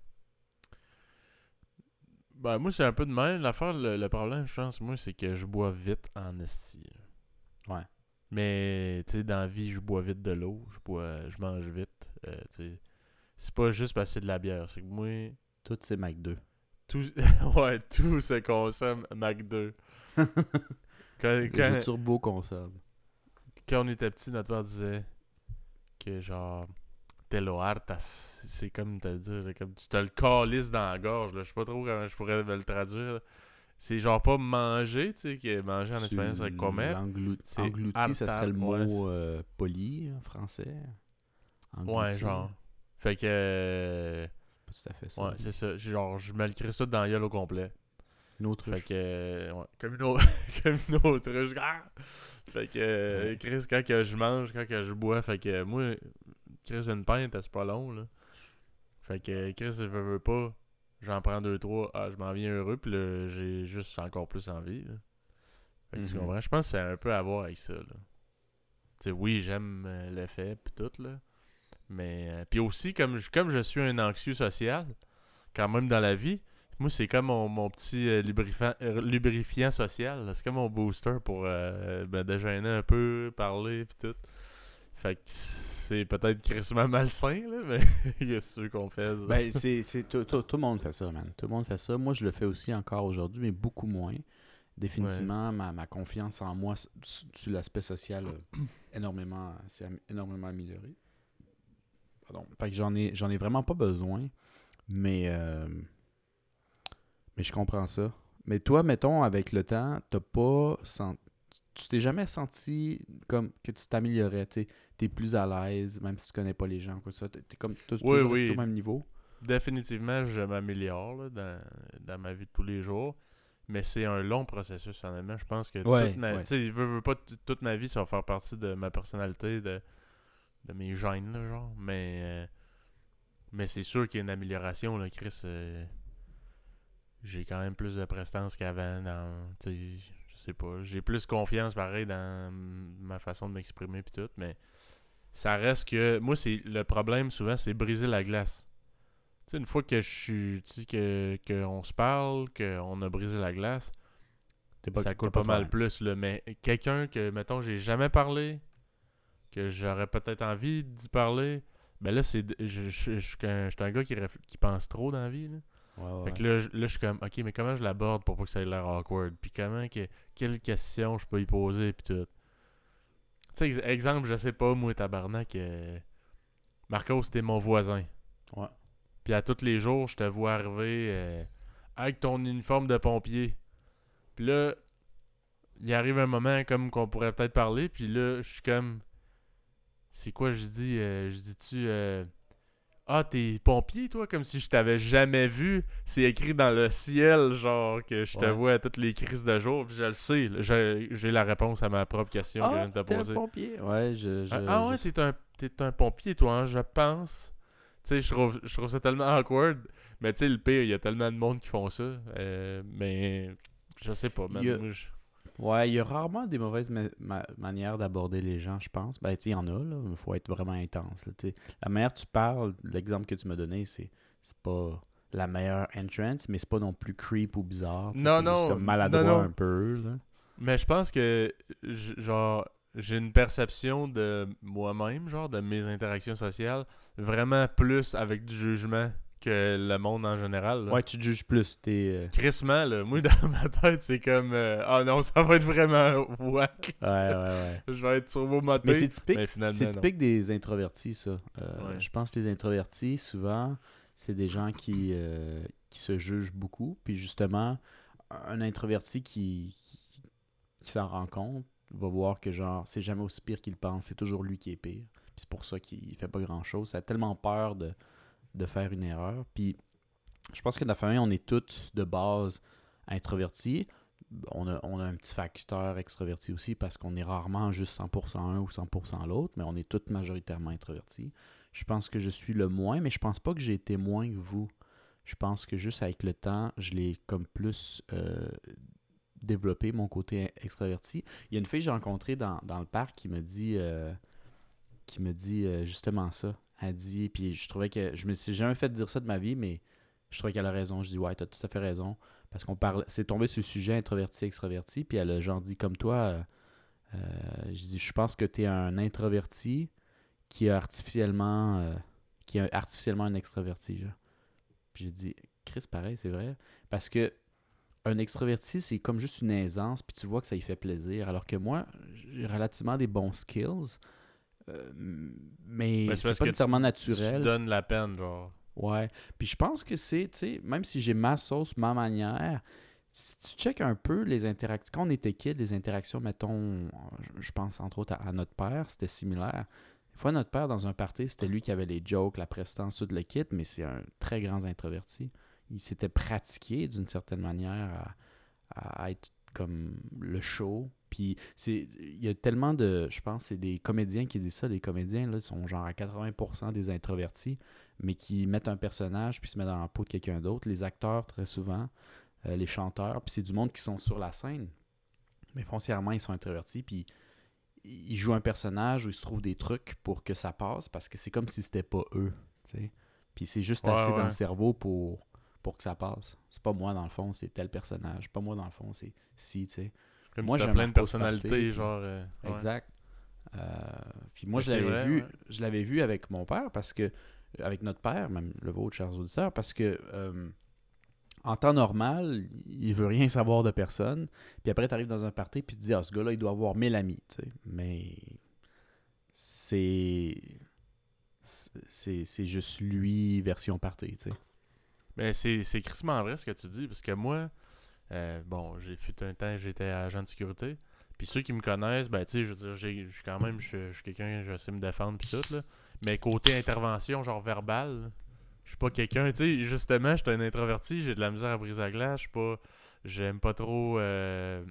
Ben, moi, c'est un peu de même. L'affaire, le, le problème, je pense, moi, c'est que je bois vite en esti. Ouais. Mais, tu sais, dans la vie, je bois vite de l'eau. Je bois, je mange vite. euh, tu sais. C'est pas juste parce que c'est de la bière. C'est que moi, Tout, c'est Mac 2. tout, ouais, tout se consomme Mac 2. quand, jeux turbo consomme. Quand on était petit, notre père disait que genre te lo hartas. C'est comme te dire, comme tu te le calisses dans la gorge. Là. Je sais pas trop comment je pourrais me le traduire. C'est genre pas manger, tu sais, que manger en espagnol c'est comer. C'est Englouti, ça serait le mot ouais, c'est- euh, poli en français. Ouais, Englouti. genre. Fait que. euh, Pas tout à fait ça. Ouais, c'est ça. Genre, je me le crisse tout dans la gueule au complet. Une Fait que. euh, Ouais, comme une autre. comme une autruche. Fait que. euh, Ouais. Chris, quand que je mange, quand que je bois, fait que moi, Chris, une pinte, c'est pas long, là. Fait que Chris, je veux, veux pas. J'en prends deux, trois. Ah, je m'en viens heureux, puis là, j'ai juste encore plus envie, là. Fait que tu Mhm. comprends? Je pense que c'est un peu à voir avec ça, là. Tu sais, oui, j'aime euh, l'effet, puis tout, là. Mais. euh, puis aussi, comme je, comme je suis un anxieux social, quand même dans la vie, moi, c'est comme mon, mon petit euh, lubrifiant, euh, lubrifiant social. C'est comme mon booster pour euh, me déjeuner un peu, parler, puis tout. Fait que c'est peut-être crissement malsain, là, mais qu'est-ce qu'on fasse? Ben, c'est, c'est, tout, tout- tout le monde fait ça, man. Tout le monde fait ça. Moi, je le fais aussi encore aujourd'hui, mais beaucoup moins. Définitivement, ma, ma confiance en moi sur l'aspect social énormément, s'est am- énormément amélioré. Pardon. Fait que j'en ai, j'en ai vraiment pas besoin, mais, euh, mais je comprends ça. Mais toi, mettons, avec le temps, t'as pas sent- tu t'es jamais senti comme que tu t'améliorais, tu es plus à l'aise, même si tu connais pas les gens, quoi ça. T'es comme t'as Oui, oui. au même niveau. Définitivement, je m'améliore dans, dans ma vie de tous les jours. Mais c'est un long processus, honnêtement. Je pense que Ouais, toute ma, ouais. veux, veux pas, toute ma vie, ça va faire partie de ma personnalité, de, de mes gènes, là, genre. Mais, euh, mais c'est sûr qu'il y a une amélioration, là, Chris. euh, j'ai quand même plus de prestance qu'avant. Dans, je sais pas. J'ai plus confiance, pareil, dans ma façon de m'exprimer, puis tout. Mais ça reste que. Moi, c'est le problème, souvent, c'est briser la glace. Tu sais, une fois que je suis. Que, qu'on se parle, qu'on a brisé la glace, pas- ça coûte pas mal problème. plus, là. Mais quelqu'un que, mettons, j'ai jamais parlé, que j'aurais peut-être envie d'y parler, ben là, c'est. Je, je, je, je suis un, gars qui, qui pense trop dans la vie, là. Ouais, ouais, Fait que là, je- là, je suis comme, ok, mais comment je l'aborde pour pas que ça ait l'air awkward? Puis comment, que, quelles questions je peux y poser? Puis tout? Tu sais, ex- exemple, je sais pas, moi, tabarnak, euh, Marcos, t'es mon voisin. Ouais. Puis à tous les jours, je te vois arriver euh, avec ton uniforme de pompier. Puis là, il arrive un moment comme qu'on pourrait peut-être parler. Puis là, je suis comme. C'est quoi je dis euh, Je dis-tu. Ah, t'es pompier, toi, comme si je t'avais jamais vu. C'est écrit dans le ciel, genre, que je te Ouais. vois à toutes les crises de jour. Puis je le sais. J'ai j'ai la réponse à ma propre question que je viens de te Ah, t'es un poser. pompier. Ouais, je. je- Ah, ah ouais, je- t'es un, t'es un pompier, toi, hein, je pense. Tu sais, je trouve, je trouve ça tellement awkward. Mais tu sais, le pire, il y a tellement de monde qui font ça. euh, mais je sais pas, man. Il y a- Moi, je- Ouais, il y a rarement des mauvaises ma- ma- manières d'aborder les gens, je pense. Ben, tu sais, il y en a, là. Il faut être vraiment intense. là, la manière que tu parles, l'exemple que tu m'as donné, c'est c'est pas la meilleure entrance, mais c'est pas non plus creep ou bizarre. Non, c'est juste non, comme maladroit non, non. un peu, là. Mais je pense que, genre, j'ai une perception de moi-même, genre, de mes interactions sociales, vraiment plus avec du jugement que le monde en général. là. Ouais, tu te juges plus. T'es. euh, Crissement, là. Moi, dans ma tête, c'est comme, euh, ah non, ça va être vraiment whack. Ouais, ouais, ouais. Je vais être turbo-moté. Mais c'est typique. Mais finalement, C'est non. typique des introvertis, ça. Euh, Ouais. Je pense que les introvertis, souvent, c'est des gens qui, qui se jugent beaucoup. Puis justement, un introverti qui, qui, qui s'en rend compte va voir que genre, c'est jamais aussi pire qu'il pense. C'est toujours lui qui est pire. Puis c'est pour ça qu'il fait pas grand-chose. Ça a tellement peur de, de faire une erreur. Puis je pense que dans la famille, on est tous de base introvertis. On a, on a un petit facteur extroverti aussi parce qu'on est rarement juste 100% un ou 100% l'autre, mais on est tous majoritairement introvertis. Je pense que je suis le moins, mais je pense pas que j'ai été moins que vous. Je pense que juste avec le temps, je l'ai comme plus euh, développé, mon côté extraverti. Il y a une fille que j'ai rencontrée dans, dans le parc qui me dit, euh, qui me dit euh, justement ça. Elle dit, puis je trouvais que je me suis jamais fait dire ça de ma vie, mais Je trouvais qu'elle a raison. Je dis, ouais, t'as tout à fait raison. Parce qu'on parle, c'est tombé sur le sujet introverti-extraverti, puis elle a genre dit comme toi, euh, euh, je dis, je pense que tu es un introverti qui est artificiellement, euh, qui est artificiellement un extraverti. Genre. Puis j'ai dit, Chris, pareil, c'est vrai. Parce que un extraverti, c'est comme juste une aisance, puis tu vois que ça y fait plaisir. Alors que moi, j'ai relativement des bons skills, euh, mais Mais c'est pas que nécessairement Tu naturel. donnes la peine, genre. Ouais. Puis je pense que c'est, tu sais, même si j'ai ma sauce, ma manière, si tu checkes un peu les interactions, quand on était kid, les interactions, mettons, je- pense entre autres à, à notre père, c'était similaire. Des fois, notre père, dans un party, c'était lui qui avait les jokes, la prestance, tout le kit, mais c'est un très grand introverti. Il s'était pratiqué d'une certaine manière à, à être comme le show. Puis c'est il y a tellement de je pense c'est des comédiens qui disent ça, les comédiens là ils sont genre à 80% des introvertis mais qui mettent un personnage puis se mettent dans la peau de quelqu'un d'autre, les acteurs très souvent, euh, les chanteurs, puis c'est du monde qui sont sur la scène. Mais foncièrement ils sont introvertis puis ils jouent un personnage où ils se trouvent des trucs pour que ça passe parce que c'est comme si c'était pas eux, tu sais. Puis c'est juste Ouais, assez ouais. dans le cerveau pour pour que ça passe. C'est pas moi dans le fond, c'est tel personnage. Pas moi dans le fond, c'est si, tu sais. Comme Moi, j'aime plein de personnalités, genre. euh, ouais. Exact. Euh, puis moi, je l'avais vu, ouais. je l'avais vu avec mon père parce que, avec notre père, même le vôtre, chers auditeurs, parce que euh, en temps normal, il veut rien savoir de personne. Puis après, tu arrives dans un party puis tu te dis, ah, ce gars-là, il doit avoir 1000 amis, tu sais. Mais c'est. C'est c'est juste lui, version party, tu sais. Mais c'est c'est crissement vrai ce que tu dis, parce que moi, euh, bon, j'ai fut un temps, j'étais agent de sécurité. Puis ceux qui me connaissent, ben, tu sais, je veux dire, je suis quand même, je suis quelqu'un, je sais me défendre, puis tout, là. Mais côté intervention, genre verbal, je suis pas quelqu'un, tu sais, justement, je suis un introverti, j'ai de la misère à briser la glace, je suis pas, j'aime pas trop euh,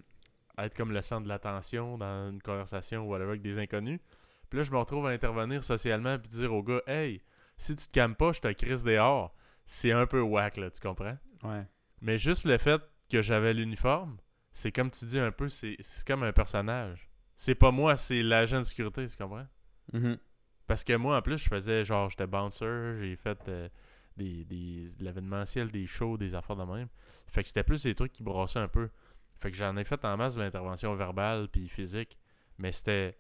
être comme le centre de l'attention dans une conversation ou whatever avec des inconnus. Puis là, je me retrouve à intervenir socialement puis dire au gars, hey, si tu te calmes pas, je te crisse dehors. C'est un peu whack, là, tu comprends? Ouais. Mais juste le fait que j'avais l'uniforme, c'est comme tu dis un peu, c'est comme un personnage. C'est pas moi, c'est l'agent de sécurité, tu comprends? Mhm. Parce que moi, en plus, je faisais genre, j'étais bouncer, j'ai fait euh, des, des, de l'événementiel, des shows, des affaires de même. Fait que c'était plus des trucs qui brassaient un peu. Fait que j'en ai fait en masse de l'intervention verbale puis physique. Mais c'était.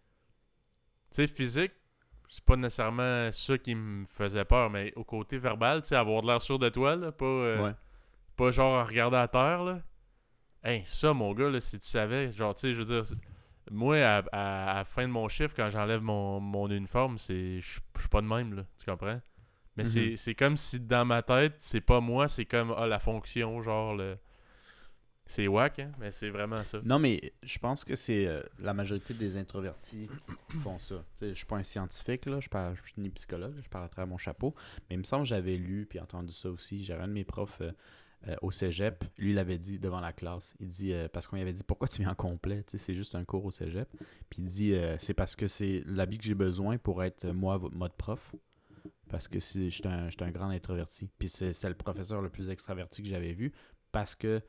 Tu sais, physique, c'est pas nécessairement ça qui me faisait peur, mais au côté verbal, tu sais, avoir de l'air sûr de toi, là, pas, euh, Ouais. Pas genre à regarder à terre, là. Hey, ça, mon gars, là, si tu savais, genre, tu sais, je veux dire, moi, à, à- à la fin de mon chiffre, quand j'enlève mon, mon uniforme, c'est je suis pas de même, là, tu comprends? Mais Mhm. c'est- c'est comme si dans ma tête, c'est pas moi, c'est comme, ah, la fonction, genre, le... C'est whack, hein, mais c'est vraiment ça. Non, mais je pense que c'est euh, la majorité des introvertis font ça. Tu sais, je suis pas un scientifique, là, je, parle, je suis ni psychologue, je parle à travers mon chapeau, mais il me semble que j'avais lu puis entendu ça aussi. J'avais un de mes profs euh, euh, au cégep, lui, il avait dit devant la classe, il dit, euh, parce qu'on lui avait dit, pourquoi tu viens en complet? C'est juste un cours au cégep. Puis il dit, euh, c'est parce que c'est l'habit que j'ai besoin pour être, moi, mode prof. Parce que je suis un, grand introverti. Puis c'est le professeur le plus extraverti que j'avais vu parce que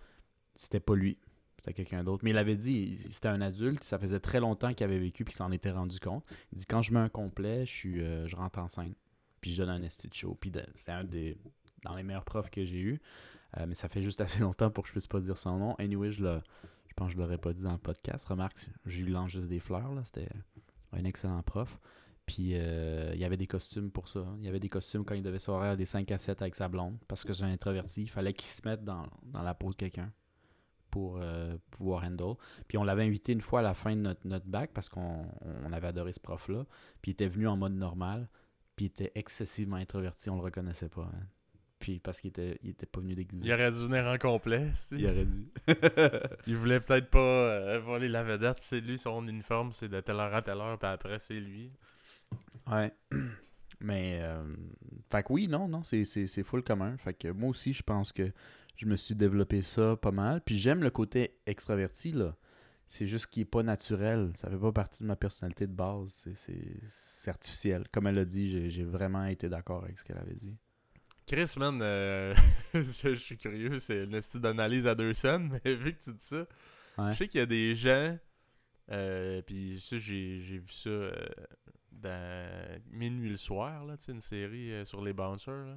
c'était pas lui. C'était quelqu'un d'autre. Mais il avait dit, c'était un adulte, ça faisait très longtemps qu'il avait vécu puis s'en était rendu compte. Il dit quand je mets un complet, je suis je rentre en scène. Puis je donne un esti show. Puis c'était un des dans les meilleurs profs que j'ai eu. Euh, mais ça fait juste assez longtemps pour que je puisse pas dire son nom. Anyway, je le je pense que je l'aurais pas dit dans le podcast. Remarque, je lui juste des fleurs là, c'était un excellent prof. Puis euh, il y avait des costumes pour ça. Il y avait des costumes quand il devait soirée des 5 à 7 avec sa blonde. Parce que c'est un introverti. Il fallait qu'il se mette dans, dans la peau de quelqu'un pour euh, pouvoir handle. Puis on l'avait invité une fois à la fin de notre, notre bac parce qu'on on avait adoré ce prof-là. Puis il était venu en mode normal. Puis il était excessivement introverti. On le reconnaissait pas. hein. Puis parce qu'il était, il était pas venu déguisé. Il aurait dû venir en complet, Il aurait dû. Il voulait peut-être pas euh, voler la vedette, c'est lui, son uniforme, c'est de telle heure à telle heure, puis après, c'est lui. Ouais. Mais, euh, fait que oui, non, non, c'est, full commun. Fait que moi aussi, je pense que je me suis développé ça pas mal. Puis j'aime le côté extraverti, là. C'est juste qu'il est pas naturel. Ça fait pas partie de ma personnalité de base. C'est, artificiel. Comme elle a dit, j'ai vraiment été d'accord avec ce qu'elle avait dit. Chris, man, euh, je, je suis curieux, c'est une style d'analyse à deux scènes, mais vu que tu dis ça, Ouais. je sais qu'il y a des gens, euh, puis ça, j'ai vu ça euh, dans Minuit le soir, là, une série euh, sur les bouncers.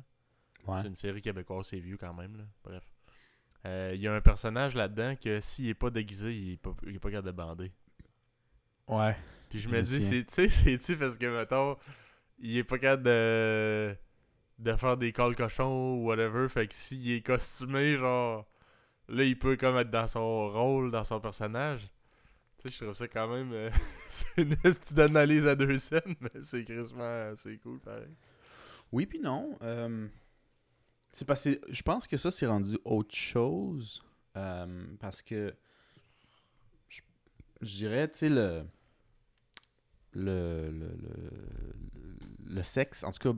Ouais. C'est une série québécoise, c'est vieux quand même, là. Bref. Il y a un personnage là-dedans que s'il est pas déguisé, il est pas, il est pas capable de bander. Ouais. Puis je me dis, c'est- tu sais, c'est-tu parce que, mettons, il est pas capable de, de faire des calls cochons ou whatever, fait que s'il est costumé, genre, là, il peut comme être dans son rôle, dans son personnage. Tu sais, je trouve ça quand même, euh, c'est une petite d'analyse à deux scènes, mais c'est crissement, c'est cool, pareil. Oui, puis non. euh, c'est parce que je pense que ça, c'est rendu autre chose. euh, parce que je, je dirais, tu sais, le, le, le, le, le sexe, en tout cas,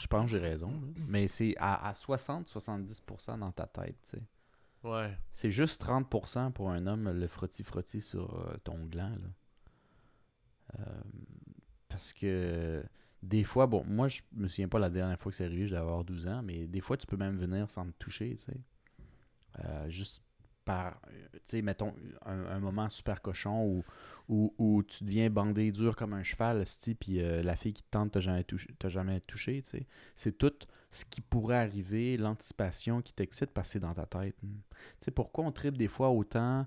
je pense que j'ai raison, là, mais c'est à, à 60-70% dans ta tête, tu sais. Ouais. C'est juste 30% pour un homme, le frotti-frotti sur euh, ton gland. Là. Euh, parce que des fois, bon, moi je me souviens pas la dernière fois que c'est arrivé, je devais avoir 12 ans, mais des fois tu peux même venir sans te toucher, tu sais. Euh, juste euh, tu sais, mettons, un, moment super cochon où, tu deviens bandé dur comme un cheval, puis euh, la fille qui te tente t'a jamais touché, t'a jamais touché, tu sais. C'est tout ce qui pourrait arriver, l'anticipation qui t'excite c'est dans ta tête. Hmm. Tu sais, pourquoi on tripe des fois autant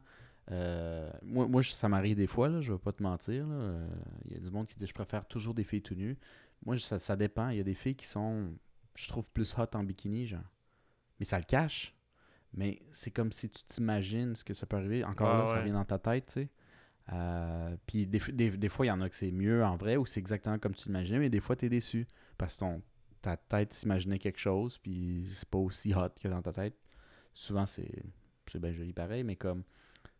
euh, Moi, moi ça m'arrive des fois, là, je vais pas te mentir. Il y a du monde qui dit je préfère toujours des filles tout nues. Moi, ça, ça dépend. Il y a des filles qui sont, je trouve, plus hot en bikini, genre. Mais ça le cache. Mais c'est comme si tu t'imagines ce que ça peut arriver. Encore Ah là, ça vient dans ta tête, tu sais. Euh, puis des, des, des fois, il y en a que c'est mieux en vrai ou c'est exactement comme tu l'imaginais, mais des fois, tu es déçu. Parce que ton, ta tête s'imaginait quelque chose, puis c'est pas aussi hot que dans ta tête. Souvent, c'est c'est bien joli pareil, mais comme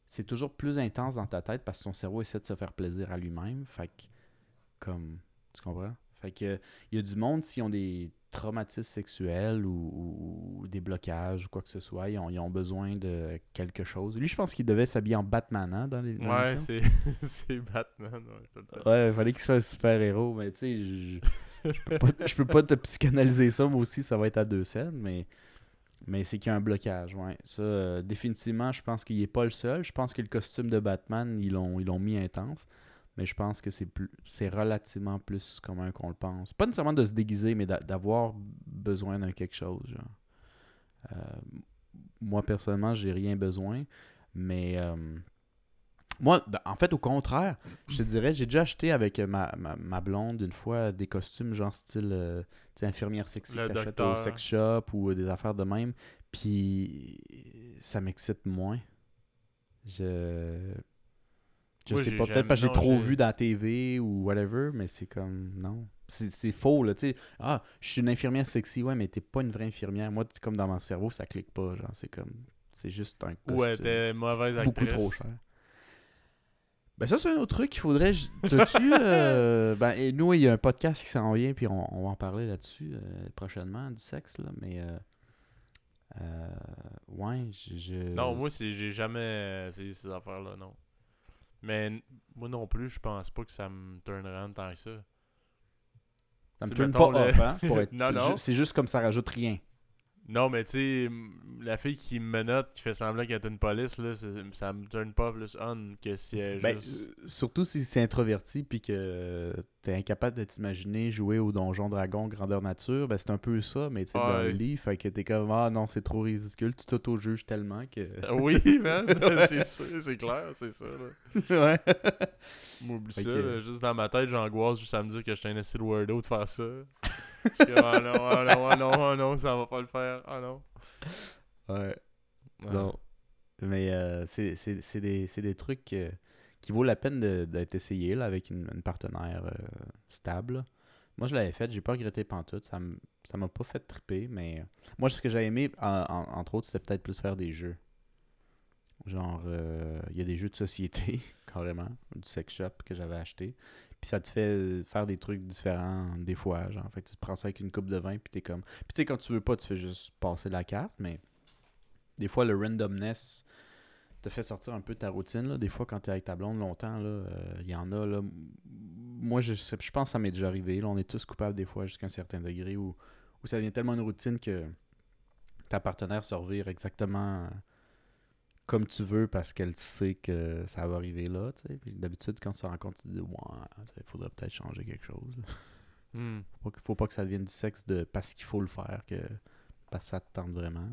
c'est toujours plus intense dans ta tête parce que ton cerveau essaie de se faire plaisir à lui-même. Fait que, comme, tu comprends? Fait que, il y a du monde, s'ils ont des traumatismes sexuels ou, des blocages ou quoi que ce soit, ils ont, ils ont besoin de quelque chose. Lui, je pense qu'il devait s'habiller en Batman hein, dans les dans Ouais, c'est Batman, ouais. Ouais, il fallait qu'il soit un super-héros, mais tu sais, je, je, peux pas, je peux pas te psychanalyser ça, moi aussi, ça va être à deux scènes, mais, mais c'est qu'il y a un blocage, ouais. Ça, euh, définitivement, je pense qu'il est pas le seul. Je pense que le costume de Batman, ils l'ont mis intense, mais je pense que c'est plus c'est relativement plus commun qu'on le pense. Pas nécessairement de se déguiser, mais d'a- d'avoir besoin d'un quelque chose, genre. Euh, moi, personnellement, j'ai rien besoin, mais... euh, moi, en fait, au contraire, je te dirais, j'ai déjà acheté avec ma, ma, ma blonde une fois des costumes genre style euh, infirmière sexy que t'achètes au sex shop ou des affaires de même. Puis ça m'excite moins. Je. Je Moi, sais pas, peut-être parce que j'ai trop vu dans la TV ou whatever, mais c'est comme. Non. C'est faux, là, tu sais. Ah, je suis une infirmière sexy, ouais, mais t'es pas une vraie infirmière. Moi, comme dans mon cerveau, ça clique pas. Genre, c'est comme. C'est juste un costume Ouais, t'es mauvaise actrice. beaucoup trop cher. Ben ça, c'est un autre truc qu'il faudrait... T'as-tu... euh, ben, et nous, il y a un podcast qui s'en vient, puis on, on va en parler là-dessus euh, prochainement, du sexe, là, mais... Euh, euh, ouais, je... Non, moi, j'ai jamais euh, ces, ces affaires-là, non. Mais moi non plus, je pense pas que ça me turn around tant que ça. Ça me tourne pas off, hein, pour être... Non, non. C'est juste comme ça rajoute rien. Non, mais tu sais, la fille qui me menotte, qui fait semblant qu'elle est une police, là, ça me turn pas plus on que si elle Ben, juste... euh, surtout si c'est introverti puis que t'es incapable de t'imaginer jouer au Donjon Dragon grandeur nature, ben c'est un peu ça, mais tu sais, dans le lit, fait que t'es comme ah non, c'est trop ridicule, tu t'auto-juges tellement que. Oui, man, c'est sûr, c'est clair, c'est ça. Là. ouais. M'oublie ça, que- là, juste dans ma tête, j'angoisse juste à me dire que j'étais un esti de weirdo de faire ça. Je suis ah non, ah non, ah non, ah non, ça va pas le faire, ah non. Ouais. Ouais. Non. Mais euh, c'est des, des trucs euh, qui vaut la peine d'être essayé là, avec une, une partenaire euh, stable. Moi, je l'avais fait, j'ai pas regretté pantoute. Ça m'a pas fait triper, mais moi, ce que j'ai aimé, en- en- entre autres, c'était peut-être plus faire des jeux. Genre, euh, il y a des jeux de société, carrément, du sex shop que j'avais acheté. Puis ça te fait euh, faire des trucs différents des fois. Genre, fait que tu te prends ça avec une coupe de vin, puis t'es comme. Puis tu sais, quand tu veux pas, tu fais juste passer la carte, mais des fois, le randomness te fait sortir un peu de ta routine. Là. Des fois, quand tu es avec ta blonde longtemps, euh, il y en a. Là, moi, je, je pense que ça m'est déjà arrivé. Là. On est tous coupables des fois jusqu'à un certain degré où, où ça devient tellement une routine que ta partenaire se revire exactement comme tu veux parce qu'elle sait que ça va arriver là. Puis D'habitude, quand tu te rends compte, tu te dis Ouais, il faudrait peut-être changer quelque chose. Hmm. Faut pas, que- faut pas que ça devienne du sexe de parce qu'il faut le faire, que parce que ça te tente vraiment.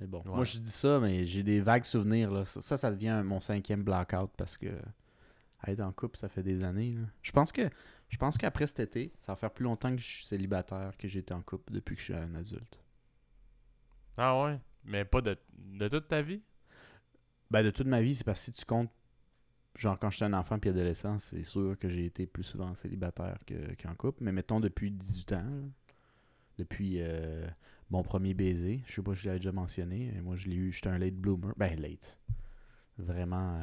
Mais bon, Ouais. moi je dis ça, mais j'ai des vagues souvenirs. Là. Ça, ça, ça devient mon cinquième blackout parce que être en couple, ça fait des années. là. Je pense que je pense qu'après cet été, ça va faire plus longtemps que je suis célibataire que j'étais en couple depuis que je suis un adulte. Ah ouais? Mais pas de, de toute ta vie? Ben, de toute ma vie, c'est parce que si tu comptes, genre quand j'étais un enfant puis adolescent, c'est sûr que j'ai été plus souvent célibataire que- qu'en couple. Mais mettons depuis 18 ans, depuis euh, mon premier baiser, je sais pas si je l'avais déjà mentionné, moi je l'ai eu, j'étais un late bloomer. Ben, late. Vraiment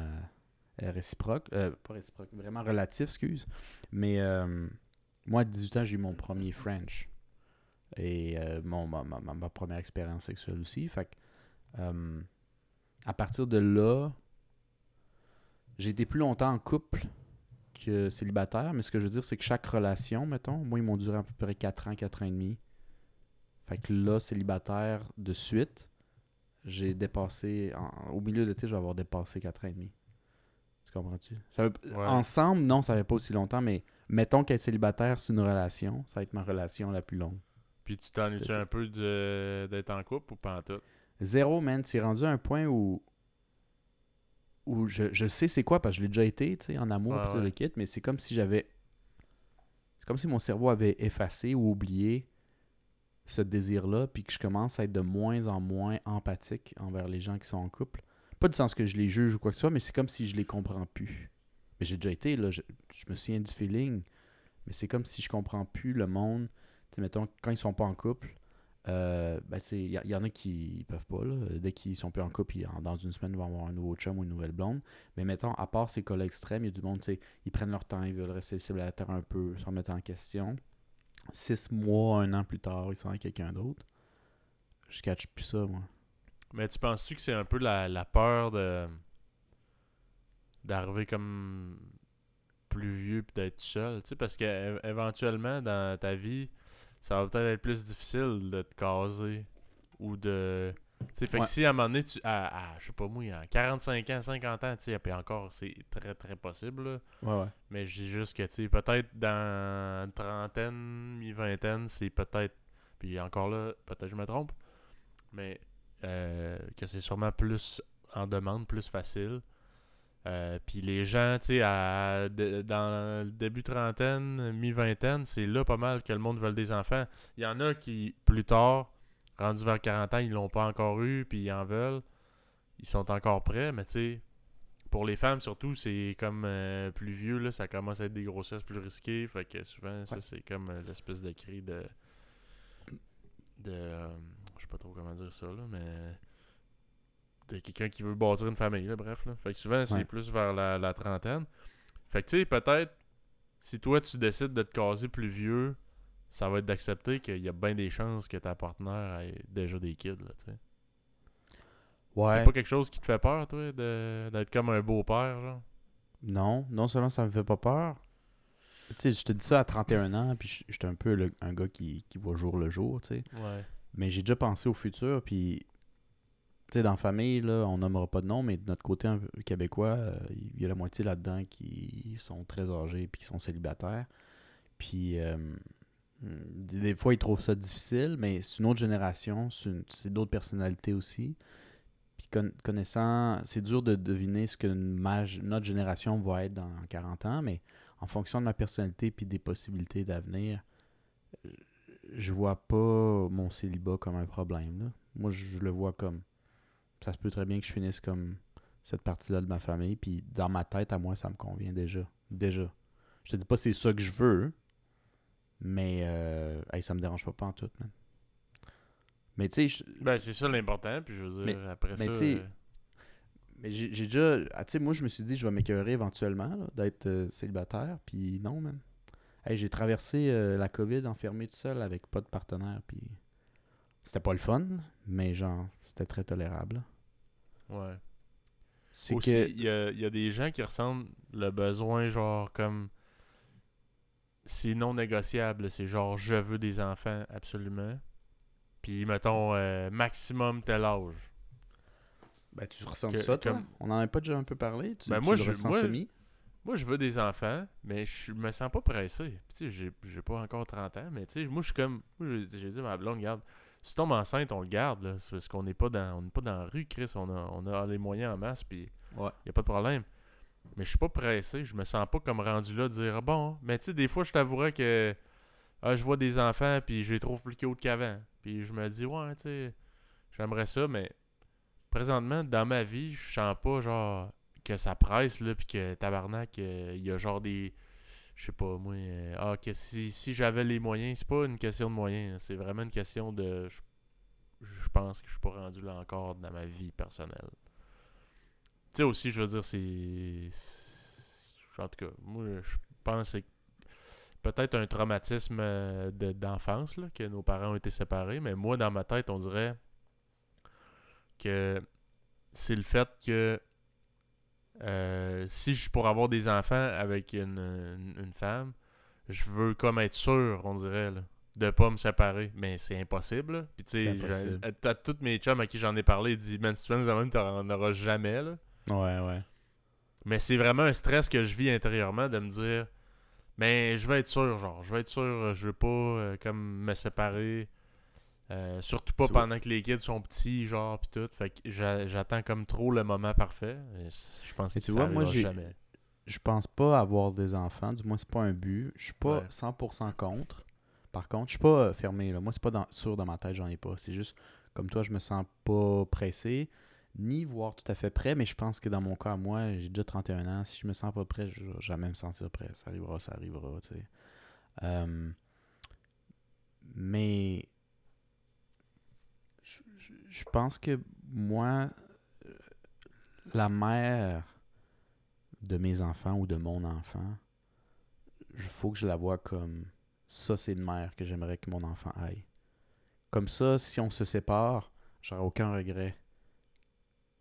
euh, réciproque. Euh, pas réciproque, vraiment relatif, excuse. Mais euh, moi, à 18 ans, j'ai eu mon premier French. Et euh, mon, ma, ma- ma- première expérience sexuelle aussi. Fait que, euh, à partir de là, j'ai été plus longtemps en couple que célibataire, mais ce que je veux dire, c'est que chaque relation, mettons, moi, ils m'ont duré à peu près 4 ans, 4 ans et demi. Fait que là, célibataire de suite, j'ai dépassé, en- au milieu de l'été, je vais avoir dépassé 4 ans et demi. Tu comprends-tu? Ouais. Ensemble, non, ça va pas aussi longtemps, mais mettons qu'être célibataire, c'est une relation, ça va être ma relation la plus longue. Puis tu t'ennuies-tu C'était- un peu d'être en couple ou pas en tout? Zéro, man. C'est rendu à un point où, où je, je sais c'est quoi, parce que je l'ai déjà été, tu sais, en amour, tout ouais. le kit, mais c'est comme si j'avais. C'est comme si mon cerveau avait effacé ou oublié ce désir-là, puis que je commence à être de moins en moins empathique envers les gens qui sont en couple. Pas du sens que je les juge ou quoi que ce soit, mais c'est comme si je les comprends plus. Mais j'ai déjà été, là, je, je me souviens du feeling, mais c'est comme si je comprends plus le monde. Mettons, quand ils sont pas en couple, euh, ben, il y, en a qui peuvent pas. Là. Dès qu'ils sont plus en couple, dans une semaine, ils vont avoir un nouveau chum ou une nouvelle blonde. Mais mettons, à part ces cas-là extrêmes, il y a du monde, ils prennent leur temps, ils veulent rester célibataires un peu, se remettre en question. Six mois, un an plus tard, ils sont avec quelqu'un d'autre. Je catch plus ça, moi. Mais tu penses-tu que c'est un peu la, la peur de d'arriver comme plus vieux puis d'être seul, tu sais, parce que éventuellement dans ta vie, ça va peut-être être plus difficile de te caser ou de tu sais, fait Ouais. que si à un moment donné, tu, à, à, je sais pas moi, à 45 ans, 50 ans, tu sais, puis encore, c'est très très possible, là. Ouais, ouais. Mais je dis juste que, tu sais, peut-être dans une trentaine, mi-vingtaine, c'est peut-être. Puis encore là, peut-être je me trompe. Mais euh, que c'est sûrement plus en demande, plus facile. Euh, puis les gens, tu sais, dans le début trentaine, mi-vingtaine, c'est là pas mal que le monde veut des enfants. Il y en a qui, plus tard, rendus vers 40 ans, ils l'ont pas encore eu, puis ils en veulent. Ils sont encore prêts, mais tu sais, pour les femmes surtout, c'est comme euh, plus vieux, là, ça commence à être des grossesses plus risquées. Fait que souvent, ça, c'est comme euh, l'espèce de cri de. de. euh, je sais pas trop comment dire ça, là, mais. De quelqu'un qui veut bâtir une famille, là, bref. Là. Fait que souvent, c'est Ouais. plus vers la, la trentaine. Fait que tu sais, peut-être, si toi, tu décides de te caser plus vieux, ça va être d'accepter qu'il y a bien des chances que ta partenaire ait déjà des kids, là, tu sais. C'est pas quelque chose qui te fait peur, toi, d'être comme un beau-père, genre? Non, non seulement ça me fait pas peur. Tu sais, je te dis ça à 31 ans, puis je- j'étais un peu le- un gars qui, qui voit jour le jour, tu sais. Ouais. Mais j'ai déjà pensé au futur, puis tu sais, dans la famille, là, on nommera pas de nom, mais de notre côté un québécois, euh, il y a la moitié là-dedans qui sont très âgés puis qui sont célibataires. Puis euh, des fois, ils trouvent ça difficile, mais c'est une autre génération, c'est d'autres personnalités aussi. Puis con- connaissant, c'est dur de deviner ce que notre génération va être dans 40 ans, mais en fonction de ma personnalité puis des possibilités d'avenir, je vois pas mon célibat comme un problème. Moi, je le vois comme. Ça se peut très bien que je finisse comme cette partie-là de ma famille. Puis dans ma tête, à moi, ça me convient déjà. Déjà. Je te dis pas c'est ça que je veux. Mais euh, hey, ça me dérange pas, pas en tout, man. Mais tu sais, je- Ben, c'est ça l'important, puis je veux dire, après mais ça... tu sais, euh, mais j'ai déjà. ah, tu sais, moi, je me suis dit, je vais m'écœurer éventuellement d'être euh, célibataire. Puis non, man. Hey, j'ai traversé la COVID enfermé tout seul avec pas de partenaire. Puis c'était pas le fun, mais genre, c'était très tolérable. ouais. C'est Aussi, que. il y y a des gens qui ressentent le besoin, genre, comme... C'est non négociable, c'est genre, je veux des enfants, absolument. Puis, mettons, euh, maximum tel âge. Ben, tu ressens que- ça, toi? comme- On en a pas déjà un peu parlé? Tu, Ben, tu moi, le je- ressens moi- semi? moi, je veux des enfants, mais je me sens pas pressé. Tu sais, j'ai- j'ai pas encore 30 ans, mais tu sais, moi, je suis comme. Moi, j'ai j'ai dit à ma blonde, regarde, si tu tombes enceinte, on le garde, là. C'est parce qu'on n'est pas, dans- on n'est pas dans la rue, Chris. On a, on a les moyens en masse, puis Ouais. y a pas de problème. Mais je suis pas pressé. Je me sens pas comme rendu là de dire, ah bon. Mais tu sais, des fois, je t'avouerais que. ah, je vois des enfants, puis je les trouve plus cute qu'avant. Puis je me dis, ouais, tu sais, j'aimerais ça, mais présentement, dans ma vie, je sens pas, genre, que ça presse, là, puis que tabarnak, euh, il y a genre des. Je sais pas, moi. euh, ah, que si, si j'avais les moyens, c'est pas une question de moyens, c'est vraiment une question de. Je, je pense que je suis pas rendu là encore dans ma vie personnelle. Tu sais, aussi, je veux dire, c'est. En tout cas, moi, je pense que c'est peut-être un traumatisme euh, de- d'enfance, là, que nos parents ont été séparés, mais moi, dans ma tête, on dirait que c'est le fait que euh, si je pourrais avoir des enfants avec une, une- une femme, je veux comme être sûr, on dirait, là, de pas me séparer. Mais c'est impossible. là. Puis tu sais, à, tous mes chums à qui j'en ai parlé, ils disent Man, si tu même, t'en auras jamais. Là. Ouais, ouais. Mais c'est vraiment un stress que je vis intérieurement de me dire Mais je veux être sûr, genre, je veux être sûr, je veux pas euh, comme me séparer. Euh, surtout pas pendant que les kids sont petits, genre, pis tout. Fait que j'a- j'attends comme trop le moment parfait. Je pense que tu ça vois, moi, jamais. Je pense pas avoir des enfants, du moins c'est pas un but. Je suis pas Ouais. 100% contre. Par contre, je suis pas euh, fermé. Là. Moi, c'est pas dans- sûr dans ma tête, j'en ai pas. C'est juste, comme toi, je me sens pas pressé, ni voire tout à fait prêt, mais je pense que dans mon cas, moi, j'ai déjà 31 ans. Si je me sens pas prêt, je je vais jamais me sentir prêt. Ça arrivera, ça arrivera, tu sais. Euh, mais je, pense que moi, la mère de mes enfants ou de mon enfant, il faut que je la vois comme ça, c'est une mère que j'aimerais que mon enfant aille. Comme ça, si on se sépare, j'aurai aucun regret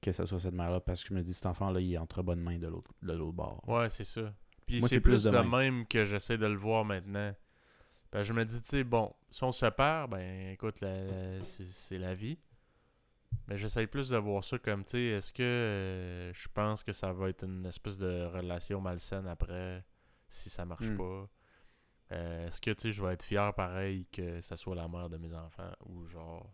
que ce soit cette mère-là parce que je me dis cet enfant-là, il est entre bonnes mains de l'autre de l'autre bord. Ouais, c'est ça. Puis c'est plus, plus de même. même que j'essaie de le voir maintenant. Ben, je me dis, tu sais, bon, si on se sépare, ben écoute, c'est la vie. Mais j'essaie plus de voir ça comme, tu sais, est-ce que euh, je pense que ça va être une espèce de relation malsaine après si ça marche Hmm. pas? Euh, est-ce que, tu sais, je vais être fier pareil que ça soit la mère de mes enfants ou genre...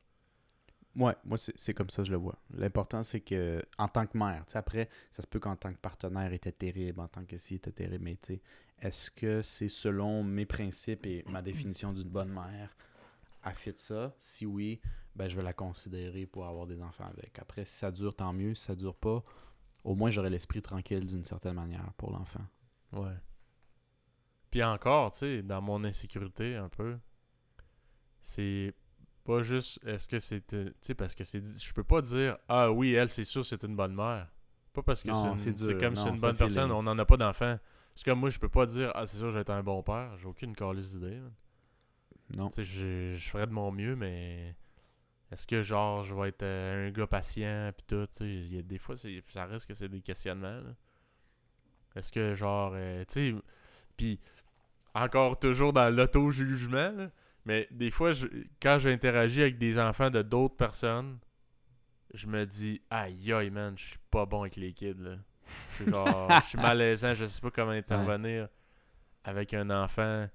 Ouais, moi, c'est comme ça que je le vois. L'important, c'est que, en tant que mère, tu sais, après, ça se peut qu'en tant que partenaire, il était terrible, en tant que si, il était terrible, mais tu sais, est-ce que c'est selon mes principes et ma définition d'une bonne mère, à fit ça? Si oui, ben, je vais la considérer pour avoir des enfants avec. Après, si ça dure, tant mieux. Si ça dure pas, au moins, j'aurai l'esprit tranquille d'une certaine manière pour l'enfant. Ouais. Puis encore, tu sais, dans mon insécurité un peu, c'est pas juste est-ce que c'est tu sais parce que c'est je peux pas dire ah oui, elle c'est sûr c'est une bonne mère. Pas parce que c'est comme c'est une bonne personne, on n'en a pas d'enfant. C'est comme moi je peux pas dire ah c'est sûr vais être un bon père, j'ai aucune calice d'idée. Non. Tu sais je, je ferais de mon mieux mais est-ce que genre je vais être euh, un gars patient puis tout, tu sais, il y a des fois ça reste que c'est des questionnements. Est-ce que genre euh, tu sais puis encore toujours dans l'auto-jugement, mais des fois, je- quand j'interagis avec des enfants de d'autres personnes, je me dis, aïe aïe, man, je suis pas bon avec les kids, là. Je suis genre, je suis malaisant, je sais pas comment intervenir avec un enfant.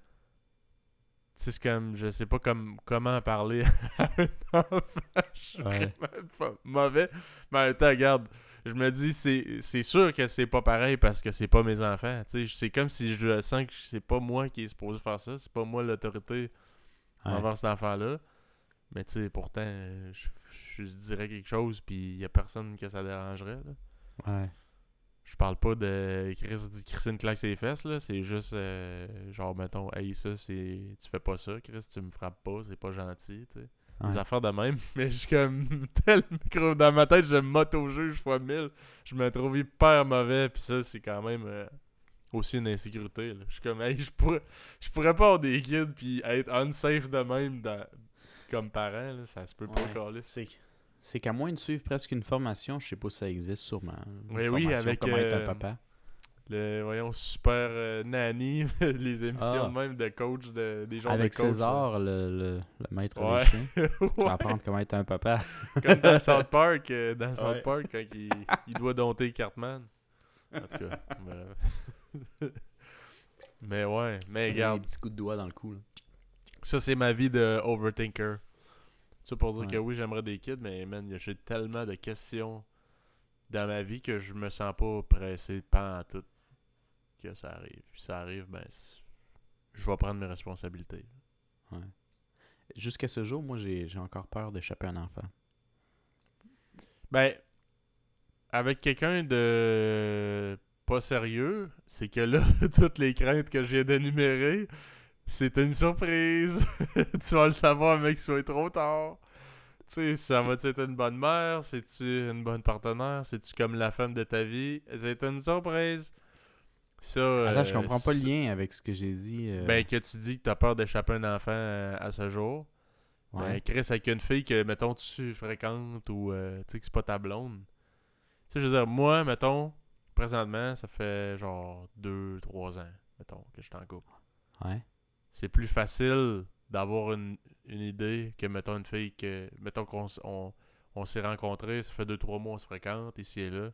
C'est comme, je sais pas comme, comment parler à un enfant. Je suis Ouais. pas mauvais. Mais en même temps, regarde, je me dis, c'est c'est sûr que c'est pas pareil parce que c'est pas mes enfants. C'est comme si je sens que c'est pas moi qui est supposé faire ça. C'est pas moi l'autorité Ouais. envers cet enfant-là. Mais tu sais, pourtant, euh, je, je dirais quelque chose, puis il y a personne que ça dérangerait. Là. Ouais. Je parle pas de Chris dit Chris une claque ses fesses, là. C'est juste, euh, genre, mettons, hey, ça, c'est. Tu fais pas ça, Chris, tu me frappes pas, c'est pas gentil, tu sais. Des Ouais. affaires de même. Mais je suis comme tellement. Dans ma tête, je m'auto-juge fois mille. Je me trouve hyper mauvais, puis ça, c'est quand même. euh, aussi une insécurité. là. Je suis comme, hey, je pourrais, je pourrais pas avoir des kids puis être unsafe de même dans- comme parent. Là. Ça se peut pas, Ouais. câlisse. C'est c'est qu'à moins de suivre presque une formation, je sais pas si ça existe sûrement. Oui, oui, avec, comment être euh, un papa. Le, voyons, super euh, nanny, les émissions Ah. même de coach, de, des genres Avec de coach. César, le, le, le maître Ouais. des chiens. Tu Ouais. vas apprendre comment être un papa. Comme dans South Park, euh, dans South. Park, quand il, il doit dompter Cartman. En tout cas, bref. mais ouais, mais Des regarde, petits coups de doigt dans le cou. là. ça c'est ma vie de overthinker. Ça pour dire Ouais. que oui, j'aimerais des kids, mais man, j'ai tellement de questions dans ma vie que je me sens pas pressé pas en tout que ça arrive. Puis ça arrive, ben je vais prendre mes responsabilités. Ouais. Jusqu'à ce jour, moi, j'ai j'ai encore peur d'échapper à un enfant. Ben, avec quelqu'un de pas sérieux, c'est que là, toutes les craintes que viens d'énumérer, c'est une surprise. tu vas le savoir, mec, soit trop tard. Tu sais, ça va-tu être une bonne mère? C'est-tu une bonne partenaire? C'est-tu comme la femme de ta vie? C'est une surprise. Ça. Attends, je euh, comprends pas le lien avec ce que j'ai dit. euh, Ben, que tu dis que t'as peur d'échapper un enfant euh, à ce jour. Ben. Chris, avec une fille que, mettons, tu fréquentes ou, tu sais, que c'est pas ta blonde. Tu sais, je veux dire, moi, mettons, présentement, ça fait genre 2-3 ans, mettons, que je suis en couple. Ouais. C'est plus facile d'avoir une, une idée que, mettons, une fille que, mettons qu'on on, s'est rencontrés, ça fait 2-3 mois, on se fréquente, ici et là.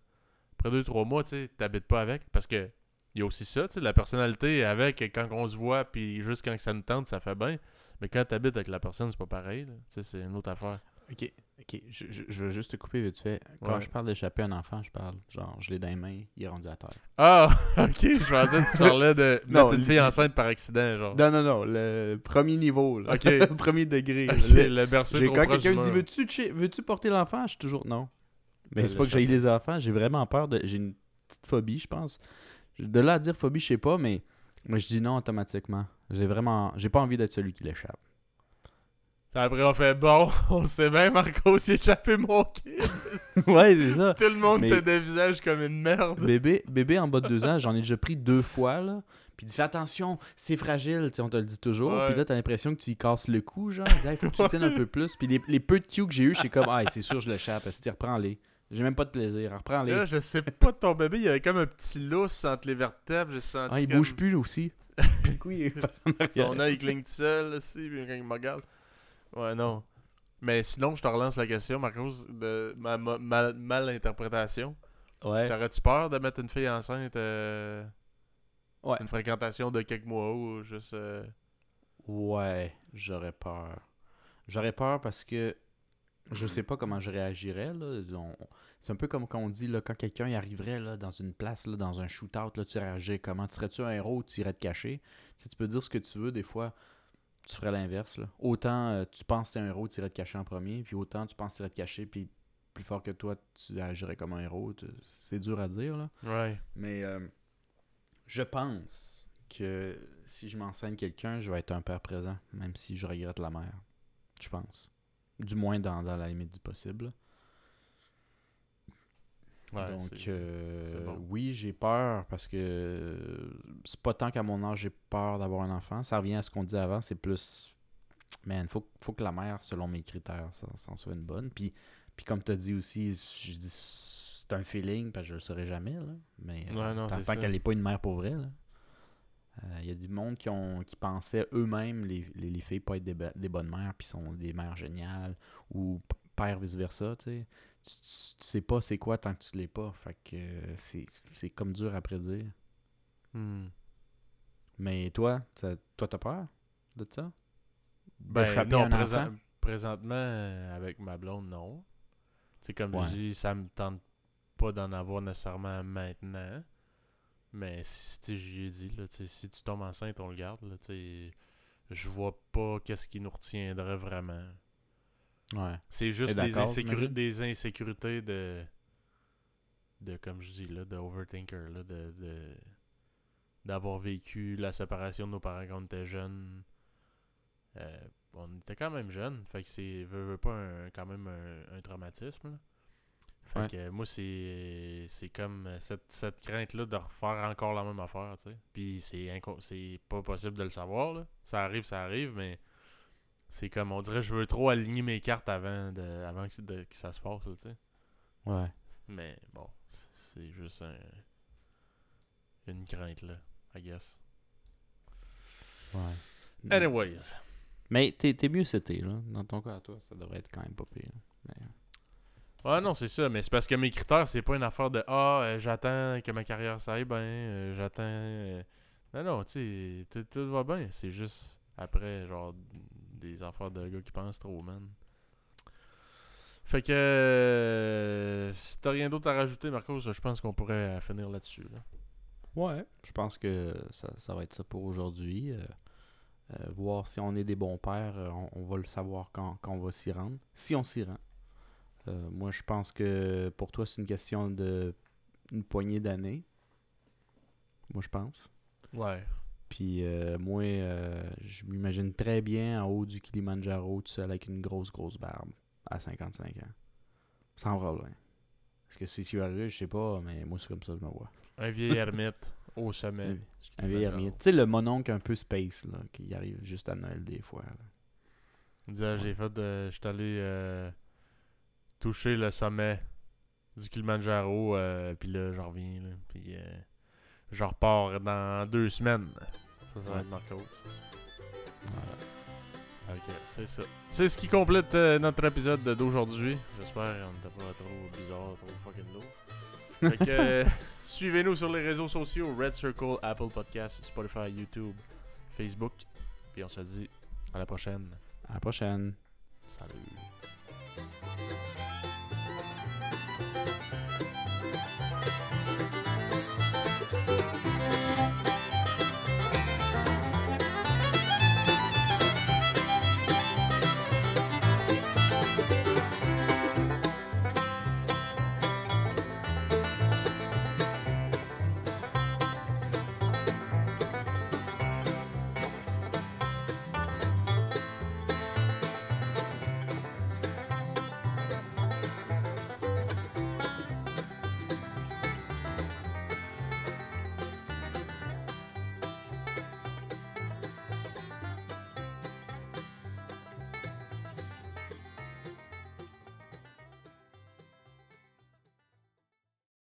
Après 2-3 mois, tu sais, t'habites pas avec, parce que il y a aussi ça, tu sais, la personnalité avec, quand on se voit, puis juste quand ça nous tente, ça fait bien. Mais quand t'habites avec la personne, c'est pas pareil. Tu sais, c'est une autre affaire. Ok, ok. Je, je, je veux juste te couper vite fait. Quand Ouais. je parle d'échapper à un enfant, je parle genre, je l'ai dans les mains, il est rendu à terre. Ah, ok, je pensais que tu parlais de Non, mettre une lui- fille enceinte par accident, genre. Non, non, non, le premier niveau, là. Ok. premier degré. Ok, Le- le berceau trop quand quelqu'un me dit veux-tu chi- veux-tu porter l'enfant, je suis toujours non. Mais Ben, c'est pas que j'ai les enfants, j'ai vraiment peur de j'ai une petite phobie, je pense. De là à dire phobie, je sais pas, mais moi je dis non automatiquement. J'ai vraiment j'ai pas envie d'être celui qui l'échappe. Puis après, on fait bon, on le sait bien, Marco, j'ai échappé mon kid. ouais, c'est ça. Tout le monde Mais- te dévisage comme une merde. Bébé, bébé en bas de deux ans, j'en ai déjà pris deux fois là. Puis il dit fais attention, c'est fragile, tu sais, on te le dit toujours. Ouais. Puis là t'as l'impression que tu y casses le cou, genre. Il Hey, faut que tu tiennes un peu plus. Puis les, les peu de cues que j'ai eu, suis comme ah c'est sûr je l'échappe. Si reprends-les. J'ai même pas de plaisir, reprends-les. Là, je sais pas de ton bébé, il y avait comme un petit lousse entre les vertèbres. J'ai senti. Ah, il comme bouge plus lui aussi. Le cou, il est. Son œil cligne tout seul, aussi, puis quand il me regarde. Ouais, non. Mais sinon, je te relance la question, Marcos, de ma, ma, mal, mal interprétation. Ouais. T'aurais-tu peur de mettre une fille enceinte euh, Ouais. une fréquentation de quelques mois ou juste. euh, Ouais, j'aurais peur. J'aurais peur parce que je sais pas comment je réagirais. Là. On- C'est un peu comme quand on dit là, quand quelqu'un y arriverait là, dans une place, là, dans un shootout, là, tu réagirais comment? Tu serais-tu un héros ou tu irais te cacher? Tu sais, tu peux dire ce que tu veux, des fois, tu ferais l'inverse. là. Autant euh, tu penses que t'es un héros, tu irais te cacher en premier, puis autant tu penses que tu irais te cacher, puis plus fort que toi, tu agirais comme un héros. C'est dur à dire. là. Ouais. Mais euh, je pense que si je m'enseigne quelqu'un, je vais être un père présent, même si je regrette la mère. Je pense. Du moins dans, dans la limite du possible. Ouais, Donc, euh, bon. oui, j'ai peur parce que euh, c'est pas tant qu'à mon âge, j'ai peur d'avoir un enfant. Ça revient à ce qu'on disait avant, c'est plus. Man, faut, faut que la mère, selon mes critères, ça, ça en soit une bonne. Puis, puis comme tu as dit aussi, je dis c'est un feeling, parce que je le saurai jamais. Là. Mais euh, Ouais, tant qu'elle n'est pas une mère pour vrai. là. Euh, Il y a du monde qui, ont, qui pensaient eux-mêmes, les, les, les filles, pas être des, des bonnes mères, puis sont des mères géniales, ou père vice-versa, tu sais. Tu, sais pas c'est quoi tant que tu l'es pas. Fait que euh, c'est c'est comme dur à prédire. Hmm. Mais toi, ça- toi, t'as peur de ça? Ben, D'échapper à non, un présent- enfant? présentement, euh, avec ma blonde, non. Tu sais, comme Ouais. je dis, ça me tente pas d'en avoir nécessairement maintenant. Mais si j'y ai dit, là, tu sais, si tu tombes enceinte, on le garde. Là, tu sais. je vois pas qu'est-ce qui nous retiendrait vraiment. Ouais. C'est juste des, des insécurités de, de, comme je dis, là, de overthinker, là, de, de- d'avoir vécu la séparation de nos parents quand on était jeunes. Euh, on était quand même jeunes, fait que c'est veut, veut pas un- quand même un, un traumatisme. là. Fait Ouais. que euh, moi, c'est c'est comme cette, cette crainte-là de refaire encore la même affaire, tu sais. Puis c'est c'est pas possible de le savoir, là. Ça arrive, ça arrive, mais c'est comme, on dirait, je veux trop aligner mes cartes avant, de, avant que, de- que ça se passe, là, tu sais. Ouais. Mais bon, c'est- juste un, une crainte, là, I guess. Ouais. Ouais, non, c'est ça, mais c'est parce que mes critères, c'est pas une affaire de Ah, euh, j'attends que ma carrière s'aille bien, euh, j'attends. euh. Non, non, tu sais, tout, tout va bien. C'est juste après, genre, des affaires de gars qui pensent trop, man. Fait que. euh, si t'as rien d'autre à rajouter, Marcos, je pense qu'on pourrait euh, finir là-dessus. Là. Ouais, je pense que ça, ça va être ça pour aujourd'hui. Euh, euh, voir si on est des bons pères, on, on va le savoir quand, quand on va s'y rendre. Si on s'y rend. Euh, moi, je pense que pour toi, c'est une question de une poignée d'années. Moi, je pense. Ouais. Puis euh, moi, euh, je m'imagine très bien en haut du Kilimanjaro, tout seul avec une grosse, grosse barbe à 55 ans. Sans problème. Est-ce que c'est si arrivé, je sais pas, mais moi, c'est comme ça que je me vois. Un vieil ermite au sommet. Un- vieil ermite. Tu sais, le mononcle un peu space, là, qui arrive juste à Noël des fois. dit, ah, j'ai fait de. Je suis allé euh, toucher le sommet du Kilimanjaro, euh, puis là, j'en reviens, là, puis euh, je repars dans deux semaines. Ça, ça va être Marcos. Fait que c'est ça. C'est ce qui complète euh, notre épisode d'aujourd'hui. J'espère qu'on n'était pas trop bizarre, trop fucking lourd. Fait que euh, suivez-nous sur les réseaux sociaux Red Circle, Apple Podcasts, Spotify, YouTube, Facebook. Puis on se dit à la prochaine. À la prochaine. Salut.